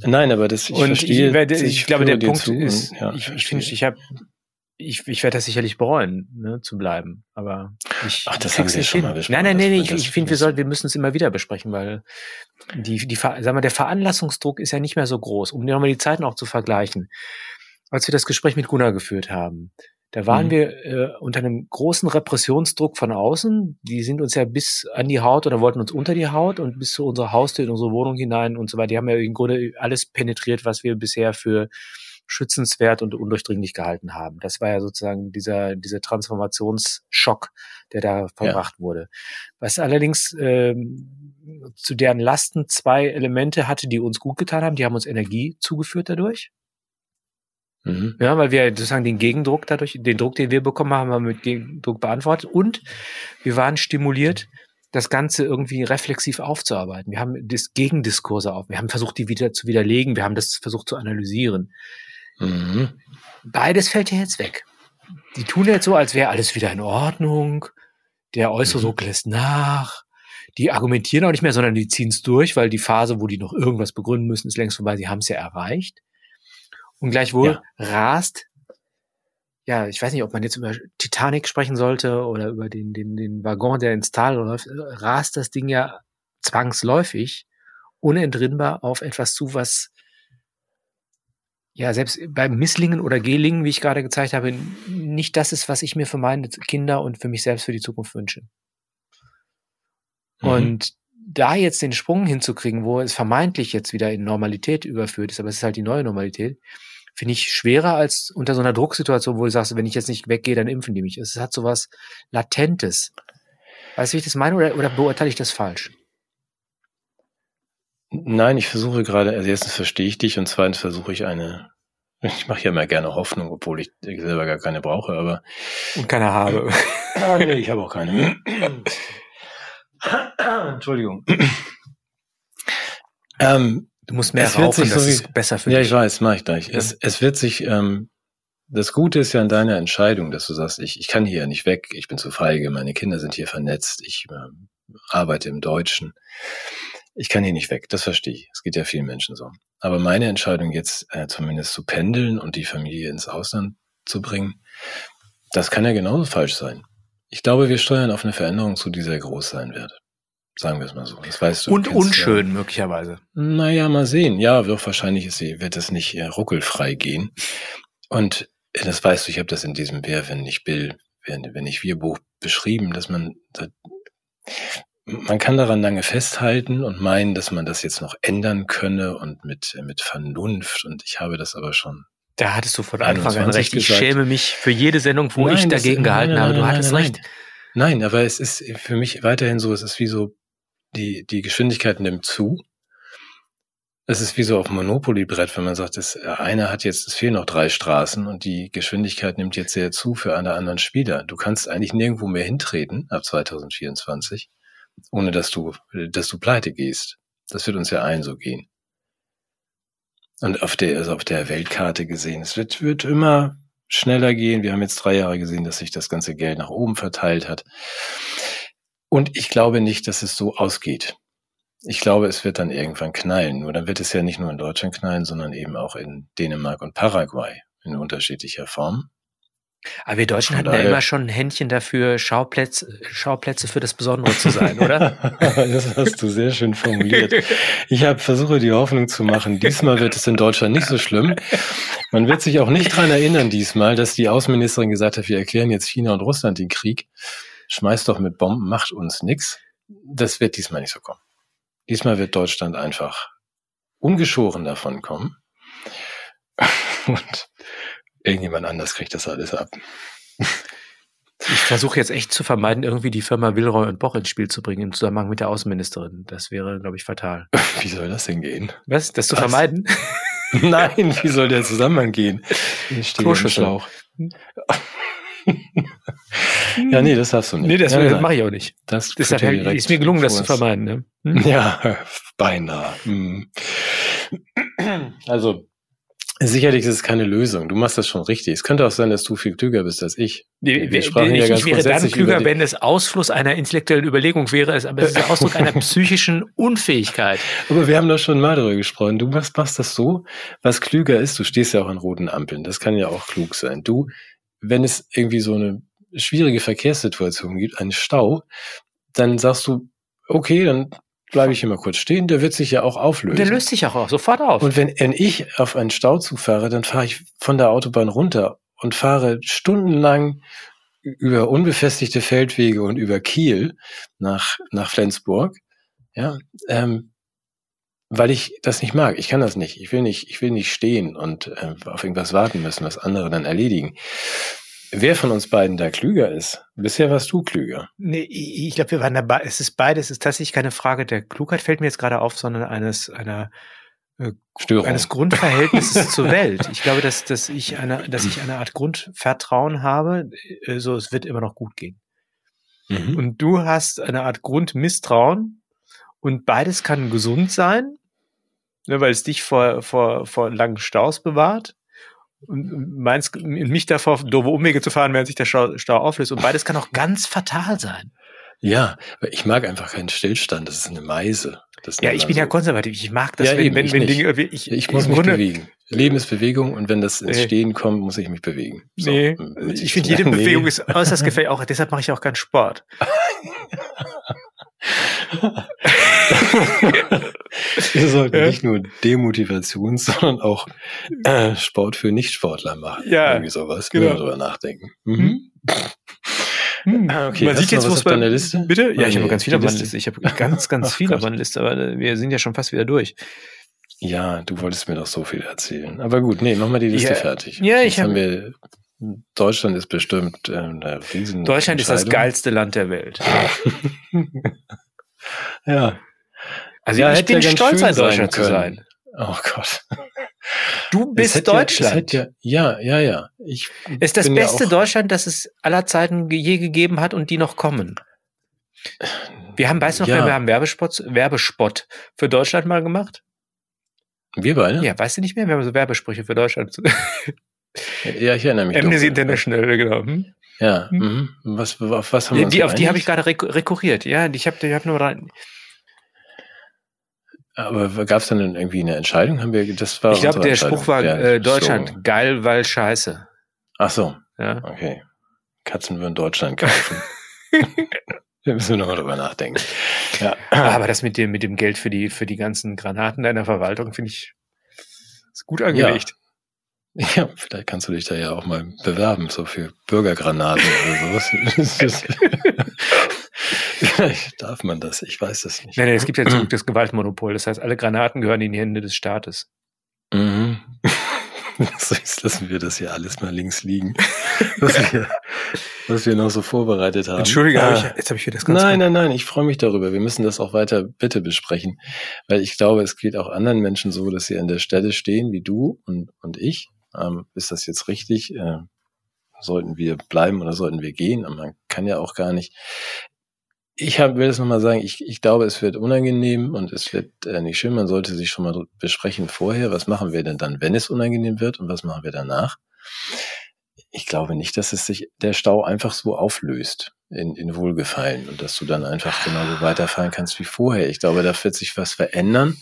Nein, aber das ich und verstehe. Ich, ich glaube, der Punkt ist, ja, ich, ich ich habe ich, ich werde das sicherlich bereuen, ne, zu bleiben. Aber ich Ach, das haben wir schon hin. mal besprochen. Nein, nein, nein, ich, ich finde, wir sollten, wir müssen es immer wieder besprechen, weil die, die, sag mal, der Veranlassungsdruck ist ja nicht mehr so groß, um nochmal die Zeiten auch zu vergleichen. Als wir das Gespräch mit Gunnar geführt haben, da waren mhm. wir äh, unter einem großen Repressionsdruck von außen. Die sind uns ja bis an die Haut oder wollten uns unter die Haut und bis zu unserer Haustür in unsere Wohnung hinein und so weiter. Die haben ja im Grunde alles penetriert, was wir bisher für schützenswert und undurchdringlich gehalten haben. Das war ja sozusagen dieser, dieser Transformationsschock, der da verbracht ja. wurde. Was allerdings ähm, zu deren Lasten zwei Elemente hatte, die uns gut getan haben. Die haben uns Energie zugeführt dadurch. Mhm. Ja, weil wir sozusagen den Gegendruck dadurch, den Druck, den wir bekommen haben, haben wir mit Gegendruck beantwortet und wir waren stimuliert, das Ganze irgendwie reflexiv aufzuarbeiten. Wir haben das Gegendiskurse auf. Wir haben versucht, die wieder zu widerlegen. Wir haben das versucht zu analysieren. Mhm. Beides fällt ja jetzt weg. Die tun jetzt so, als wäre alles wieder in Ordnung. Der äußere mhm. Druck lässt nach. Die argumentieren auch nicht mehr, sondern die ziehen es durch, weil die Phase, wo die noch irgendwas begründen müssen, ist längst vorbei. Sie haben es ja erreicht. Und gleichwohl ja. rast, ja, ich weiß nicht, ob man jetzt über Titanic sprechen sollte oder über den, den, den Waggon, der ins Tal läuft, rast das Ding ja zwangsläufig, unentrinnbar auf etwas zu, was ja, selbst beim Misslingen oder Gelingen, wie ich gerade gezeigt habe, nicht das ist, was ich mir für meine Kinder und für mich selbst für die Zukunft wünsche. Mhm. Und da jetzt den Sprung hinzukriegen, wo es vermeintlich jetzt wieder in Normalität überführt ist, aber es ist halt die neue Normalität, finde ich schwerer als unter so einer Drucksituation, wo du sagst, wenn ich jetzt nicht weggehe, dann impfen die mich. Es hat so was Latentes. Weißt du, wie ich das meine oder, oder beurteile ich das falsch? Nein, ich versuche gerade, also erstens verstehe ich dich und zweitens versuche ich eine, ich mache ja immer gerne Hoffnung, obwohl ich selber gar keine brauche, aber. Und keine habe. ah, nee, ich habe auch keine. Entschuldigung. Ähm, du musst mehr rauchen, das so ist besser für ja, dich. Ja, ich weiß, mache ich gleich. Ja. Es, es wird sich, ähm, das Gute ist ja an deiner Entscheidung, dass du sagst, ich, ich kann hier ja nicht weg, ich bin zu feige, meine Kinder sind hier vernetzt, ich äh, arbeite im Deutschen ich kann hier nicht weg, das verstehe ich. Es geht ja vielen Menschen so. Aber meine Entscheidung jetzt äh, zumindest zu pendeln und die Familie ins Ausland zu bringen, das kann ja genauso falsch sein. Ich glaube, wir steuern auf eine Veränderung zu, die sehr groß sein wird. Sagen wir es mal so. Das weißt du. Und unschön ja. möglicherweise. Naja, mal sehen. Ja, wird wahrscheinlich ist sie, wird es nicht äh, ruckelfrei gehen. Und äh, das weißt du, ich habe das in diesem Wer, wenn nicht Bill, wenn, wenn nicht wir Buch beschrieben, dass man man kann daran lange festhalten und meinen, dass man das jetzt noch ändern könne und mit, mit Vernunft. Und ich habe das aber schon. Da hattest du von Anfang an recht. Ich schäme mich für jede Sendung, wo nein, ich dagegen das, gehalten nein, nein, habe. Du hattest recht. Nein, aber es ist für mich weiterhin so, es ist wie so, die, die Geschwindigkeit nimmt zu. Es ist wie so auf Monopoly-Brett, wenn man sagt, das, einer hat jetzt, es fehlen noch drei Straßen und die Geschwindigkeit nimmt jetzt sehr zu für alle anderen Spieler. Du kannst eigentlich nirgendwo mehr hintreten ab 2024, ohne dass du, dass du pleite gehst. Das wird uns ja allen so gehen. Und auf der, also auf der Weltkarte gesehen, es wird, wird immer schneller gehen. Wir haben jetzt drei Jahre gesehen, dass sich das ganze Geld nach oben verteilt hat. Und ich glaube nicht, dass es so ausgeht. Ich glaube, es wird dann irgendwann knallen. Nur dann wird es ja nicht nur in Deutschland knallen, sondern eben auch in Dänemark und Paraguay in unterschiedlicher Form. Aber wir Deutschen hatten ja immer schon ein Händchen dafür, Schauplätze, Schauplätze für das Besondere zu sein, oder? das hast du sehr schön formuliert. Ich habe versuche die Hoffnung zu machen, diesmal wird es in Deutschland nicht so schlimm. Man wird sich auch nicht dran erinnern diesmal, dass die Außenministerin gesagt hat, wir erklären jetzt China und Russland den Krieg. Schmeißt doch mit Bomben, macht uns nix. Das wird diesmal nicht so kommen. Diesmal wird Deutschland einfach ungeschoren davon kommen. Und irgendjemand anders kriegt das alles ab. Ich versuche jetzt echt zu vermeiden, irgendwie die Firma Wilroy und Boch ins Spiel zu bringen im Zusammenhang mit der Außenministerin. Das wäre, glaube ich, fatal. Wie soll das denn gehen? Was? Das zu Was? vermeiden? Nein, wie soll der Zusammenhang gehen? Ich stehe im Schlauch. ja, nee, das hast du nicht. Nee, das, ja, das mache ich auch nicht. Das Deshalb ist mir gelungen, das zu vermeiden. Ne? Hm? Ja, beinahe. Hm. Also, Sicherlich ist es keine Lösung. Du machst das schon richtig. Es könnte auch sein, dass du viel klüger bist als ich. Wir, wir sprachen ich, ja ganz ich wäre dann klüger, wenn es Ausfluss einer intellektuellen Überlegung wäre, aber es ist der Ausdruck einer psychischen Unfähigkeit. Aber wir haben doch schon mal darüber gesprochen. Du machst, machst das so, was klüger ist. Du stehst ja auch an roten Ampeln. Das kann ja auch klug sein. Du, wenn es irgendwie so eine schwierige Verkehrssituation gibt, einen Stau, dann sagst du, okay, dann bleibe ich mal kurz stehen, der wird sich ja auch auflösen. der löst sich auch sofort auf. Und wenn, wenn ich auf einen Stauzug fahre, dann fahre ich von der Autobahn runter und fahre stundenlang über unbefestigte Feldwege und über Kiel nach, nach Flensburg, ja, ähm, weil ich das nicht mag. Ich kann das nicht. Ich will nicht, ich will nicht stehen und äh, auf irgendwas warten müssen, was andere dann erledigen. Wer von uns beiden da klüger ist? Bisher warst du klüger. Nee, ich glaube, wir waren dabei. Es ist beides. Es ist tatsächlich keine Frage der Klugheit, fällt mir jetzt gerade auf, sondern eines, einer, äh, Störung. eines Grundverhältnisses zur Welt. Ich glaube, dass, dass ich eine, dass ich eine Art Grundvertrauen habe, äh, so es wird immer noch gut gehen. Mhm. Und du hast eine Art Grundmisstrauen und beides kann gesund sein, ne, weil es dich vor, vor, vor langen Staus bewahrt und meinst, mich davor doofe Umwege zu fahren, während sich der Stau, Stau auflöst. Und beides kann auch ganz fatal sein. Ja, ich mag einfach keinen Stillstand. Das ist eine Meise. ja, ich bin so. ja konservativ. Ich mag das, ja, wenn, eben, wenn, wenn Dinge, ich, ich muss mich Grunde, bewegen. Leben ist Bewegung und wenn das ins Stehen kommt, muss ich mich bewegen. So, nee, ich finde, jede Bewegung nee. ist äußerst gefährlich. Auch deshalb mache ich auch keinen Sport. Wir sollten ja. nicht nur Demotivation, sondern auch äh, Sport für Nichtsportler machen. Ja, irgendwie sowas. Genau. darüber nachdenken. Mhm. Hm. Ah, okay, Man sieht jetzt, was bei deiner Liste? Bitte? Ja, ich habe ganz viele auf meiner Liste. Ich habe ganz, ganz viele auf meiner Liste, aber äh, wir sind ja schon fast wieder durch. Ja, du wolltest mir doch so viel erzählen. Aber gut, nee, mach mal die Liste ja, fertig. Ja, ich habe. Wir, Deutschland ist bestimmt äh, eine riesen. Deutschland ist das geilste Land der Welt. ja. Also ja, ich bin ja stolz, ein Deutschland zu sein. Oh Gott. Du bist Deutschland. Ja, ja, ja, ja. Ich ist das beste ja Deutschland, das es aller Zeiten je gegeben hat und die noch kommen. Wir haben, weißt du noch, ja. wir haben Werbespot, Werbespot für Deutschland mal gemacht. Wir beide? Ja, weißt du nicht mehr? Wir haben so Werbesprüche für Deutschland. ja, ich erinnere mich. Amnesty International, genau. Hm? Ja, hm? Was, auf was haben wir die, Auf die habe ich gerade rekurriert. Ja, ich habe ich hab nur rein. Aber gab es dann irgendwie eine Entscheidung? Haben wir, das war ich glaube, der Spruch war äh, Deutschland so. geil, weil scheiße. Ach so. Ja. Okay. Katzen würden Deutschland kaufen. Wir müssen nochmal drüber nachdenken. Ja. Aber das mit dem, mit dem Geld für die, für die ganzen Granaten deiner Verwaltung finde ich ist gut angelegt. Ja. ja. vielleicht kannst du dich da ja auch mal bewerben, so für Bürgergranaten oder sowas. Vielleicht darf man das, ich weiß das nicht. Nein, nein, es gibt ja zurück das Gewaltmonopol. Das heißt, alle Granaten gehören in die Hände des Staates. Mhm. So jetzt lassen wir das hier alles mal links liegen. Wir, was wir noch so vorbereitet haben. Entschuldige, ah. hab ich, jetzt habe ich wieder das ganz Nein, nein, nein, ich freue mich darüber. Wir müssen das auch weiter bitte besprechen, weil ich glaube, es geht auch anderen Menschen so, dass sie an der Stelle stehen wie du und, und ich. Ähm, ist das jetzt richtig? Äh, sollten wir bleiben oder sollten wir gehen? Und man kann ja auch gar nicht. Ich hab, will das nochmal sagen, ich, ich glaube, es wird unangenehm und es wird äh, nicht schön. Man sollte sich schon mal besprechen vorher, was machen wir denn dann, wenn es unangenehm wird und was machen wir danach. Ich glaube nicht, dass es sich der Stau einfach so auflöst in, in Wohlgefallen und dass du dann einfach genauso weiterfahren kannst wie vorher. Ich glaube, da wird sich was verändern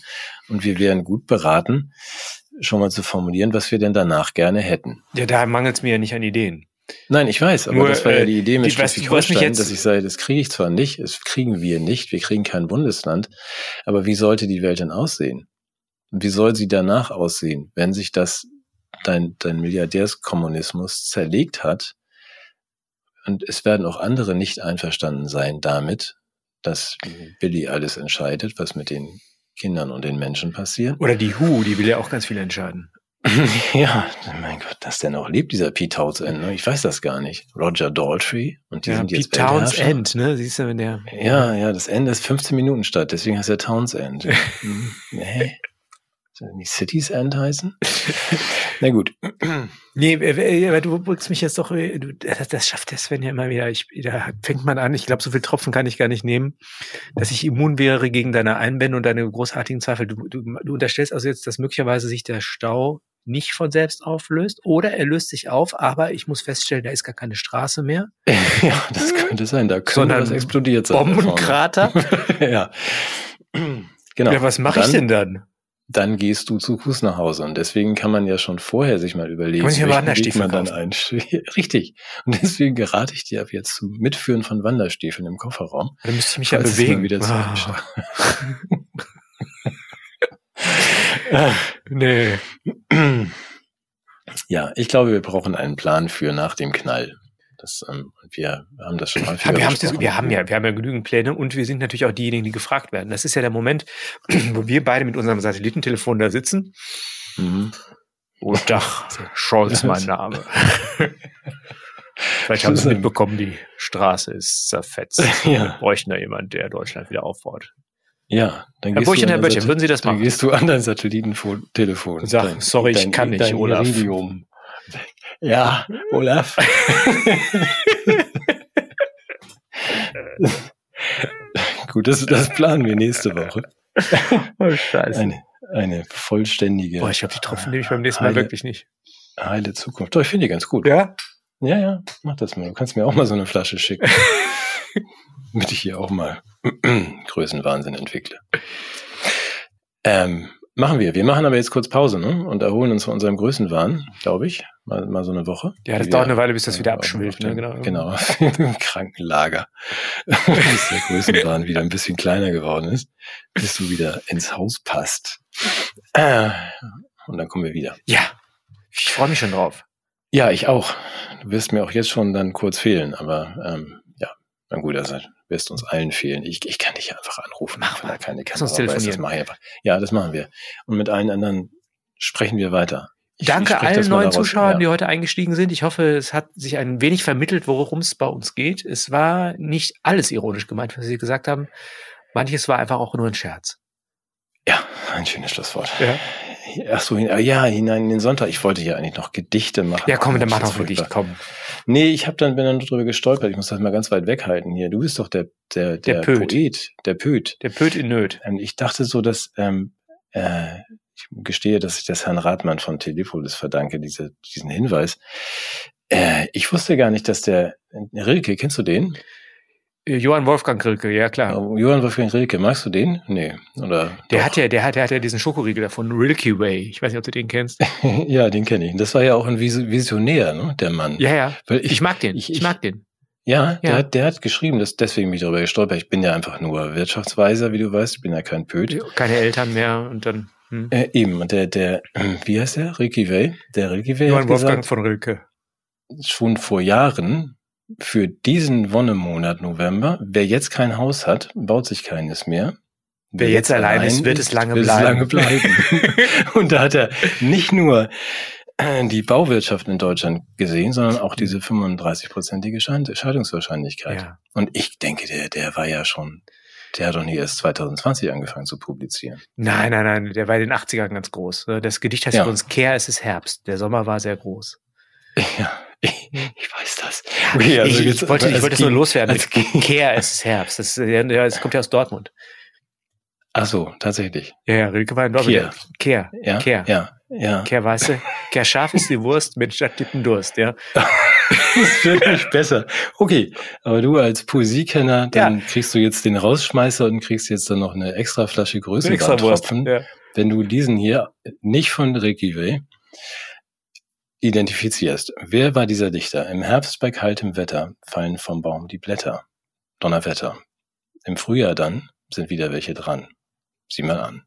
und wir wären gut beraten, schon mal zu formulieren, was wir denn danach gerne hätten. Ja, da mangelt es mir ja nicht an Ideen. Nein, ich weiß, aber Nur, das war ja äh, die Idee mit Schleswig-Holstein, dass ich sage, das kriege ich zwar nicht, das kriegen wir nicht, wir kriegen kein Bundesland, aber wie sollte die Welt denn aussehen? Wie soll sie danach aussehen, wenn sich das dein, dein Milliardärskommunismus zerlegt hat und es werden auch andere nicht einverstanden sein damit, dass Billy alles entscheidet, was mit den Kindern und den Menschen passiert. Oder die Hu, die will ja auch ganz viel entscheiden. Ja, mein Gott, dass der noch lebt, dieser Pete Townsend, ne? ich weiß das gar nicht. Roger Daltrey und die Ja, sind jetzt Pete. Townsend, ne? Siehst du, wenn der. Ja, ja, das Ende ist 15 Minuten statt, deswegen heißt er Townsend. Hm, nee. Soll nicht Cities End heißen? Na gut. Nee, äh, äh, aber du bringst mich jetzt doch, äh, du, das, das schafft der Sven ja immer wieder. Ich, da fängt man an, ich glaube, so viel Tropfen kann ich gar nicht nehmen, dass ich immun wäre gegen deine Einwände und deine großartigen Zweifel. Du, du, du unterstellst also jetzt, dass möglicherweise sich der Stau nicht von selbst auflöst oder er löst sich auf, aber ich muss feststellen, da ist gar keine Straße mehr. ja, das könnte sein, da könnte Sondern was explodiert sein. Bombenkrater. ja. Genau. Ja, was mache ich Dann- denn dann? dann gehst du zu Fuß nach Hause. Und deswegen kann man ja schon vorher sich mal überlegen, Kann man welchen man dann ein. Richtig. Und deswegen gerate ich dir ab jetzt zu Mitführen von Wanderstiefeln im Kofferraum. Da müsste ich mich ja bewegen. wieder zu Ah. Nee. Ja, ich glaube, wir brauchen einen Plan für nach dem Knall. Das, ähm, wir haben das schon häufiger wir, haben's dis- besprochen. wir haben ja, wir haben ja genügend Pläne und wir sind natürlich auch diejenigen, die gefragt werden. Das ist ja der Moment, wo wir beide mit unserem Satellitentelefon da sitzen. Mhm. Oh, Dach, Scholz mein Name. Vielleicht haben Sie mitbekommen, die Straße ist zerfetzt. Ja. Wir bräuchten da jemand, der Deutschland wieder aufbaut. Ja, dann Herr gehst Burchen, du Herr dein Sat- würden Sie das Dann machen? gehst du an dein Satellitentelefon. Sag, sorry, ich kann nicht, dein Olaf. Iridium. Ja, Olaf. Gut, das, das planen wir nächste Woche. Oh, scheiße. Eine, eine vollständige, Boah, ich glaube, die Tropfen nehme ich beim nächsten Mal Heile- wirklich nicht. heile Zukunft. Doch, ich finde die ganz gut. Ja? Ja, ja, mach das mal. Du kannst mir auch mal so eine Flasche schicken. damit ich hier auch mal Größenwahnsinn entwickle. Ähm, machen wir. Wir machen aber jetzt kurz Pause ne? und erholen uns von unserem Größenwahn, glaube ich. Mal, mal so eine Woche. Ja, das dauert eine Weile, bis das wieder Ja, abschwillt. auf dem- Ne? Genau. Genau, im Krankenlager. bis der Größenwahn wieder ein bisschen kleiner geworden ist, bis du wieder ins Haus passt. Äh, und dann kommen wir wieder. Ja, ich freue mich schon drauf. Ja, ich auch. Du wirst mir auch jetzt schon dann kurz fehlen, aber ähm, na gut, also wirst uns allen fehlen. Ich, ich kann dich einfach anrufen. Mach wenn mal. keine Kamera weiß, telefonieren. Das ich einfach. Ja, das machen wir. Und mit allen anderen sprechen wir weiter. Ich- Danke ich allen das neuen daraus. Zuschauern, ja. die heute eingestiegen sind. Ich hoffe, es hat sich ein wenig vermittelt, worum es bei uns geht. Es war nicht alles ironisch gemeint, was Sie gesagt haben. Manches war einfach auch nur ein Scherz. Ja, ein schönes Schlusswort. Ja. Ach so, ah, ja, hinein in den Sonntag. Ich wollte hier eigentlich noch Gedichte machen. Ja, komm, dann mach doch furchtbar. komm. Nee, ich habe dann bin dann drüber gestolpert. Ich muss das mal ganz weit weghalten hier. Du bist doch der der Der der, Pöt. Poet, der Pöt. Der Pöt in Nöt. Ähm, ich dachte so, dass ähm, äh, ich gestehe, dass ich das Herrn Rathmann von Telepolis verdanke, diese, diesen Hinweis. Äh, ich wusste gar nicht, dass der Rilke, kennst du den? Johann Wolfgang Rilke, ja klar. Oh, Johann Wolfgang Rilke, magst du den? Nee, oder? Der doch? hat ja, der hat, der hat ja diesen Schokoriegel davon, Rilke Way. Ich weiß nicht, ob du den kennst. ja, den kenne ich. Das war ja auch ein Vis- Visionär, ne, der Mann. Ja, ja. Weil Ich mag den. ich- Ich, ich- mag den. Ja, Der, Ja. hat, der hat geschrieben, dass deswegen bin ich darüber gestolpert. Ich bin ja einfach nur Wirtschaftsweiser, wie du weißt. Ich bin ja kein Pöt. Keine Eltern mehr und dann. Hm. Äh, eben, und der, der, wie heißt der? Ricky Way? Der Ricky Way Johann Wolfgang gesagt, von Rilke. schon vor Jahren, für diesen Wonnemonat November, wer jetzt kein Haus hat, baut sich keines mehr. Wer jetzt allein ist, wird es lange wird bleiben. lange bleiben. und da hat er nicht nur die Bauwirtschaft in Deutschland gesehen, sondern auch diese 35-prozentige Scheidungswahrscheinlichkeit. Ja. Und ich denke, der, der war ja schon, der hat doch nie erst 2020 angefangen zu publizieren. Nein, nein, nein, der war in den 80ern ganz groß. Das Gedicht heißt Ja. übrigens Kehr, es ist Herbst. Der Sommer war sehr groß. Ja, ich, ich weiß das. Okay, also ich, jetzt- ich wollte, ich wollte es nur loswerden. es ist Herbst. Ist- ja, ja, das kommt ja aus Dortmund. Ach so, tatsächlich. Ja, ja, Rilke war in Dortmund. Kehr. Kehr. Ja, Kehr. ja, ja. Kehr, weißt du? Kehr scharf ist die Wurst mit statt dicken Durst, ja. Das wird nicht besser. Okay, aber du als Poesiekenner, dann kriegst du jetzt den Rausschmeißer und kriegst jetzt dann noch eine extra Flasche. Größenbahntropfen. Ja. Wenn du diesen hier nicht von Ricky Way identifizierst. Wer war dieser Dichter? Im Herbst bei kaltem Wetter fallen vom Baum die Blätter. Donnerwetter. Im Frühjahr dann sind wieder welche dran. Sieh mal an.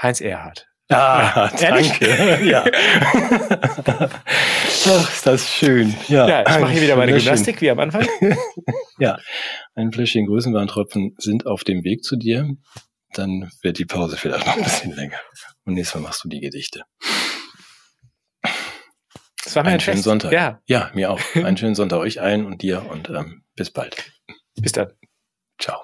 Heinz Erhardt. Ah, Ehrlich? danke. Ja. Ach, ist das schön. Ja, Ja, ich mache hier wieder meine schön. Gymnastik wie am Anfang. Ja, ein Fläschchen Größenwarntropfen sind auf dem Weg zu dir. Dann wird die Pause vielleicht noch ein bisschen länger. Und nächstes Mal machst du die Gedichte. Das war mir Einen ein schönen Fest. Sonntag. Ja, Ja, mir auch. Einen schönen Sonntag euch allen und dir und ähm, bis bald. bis dann. Ciao.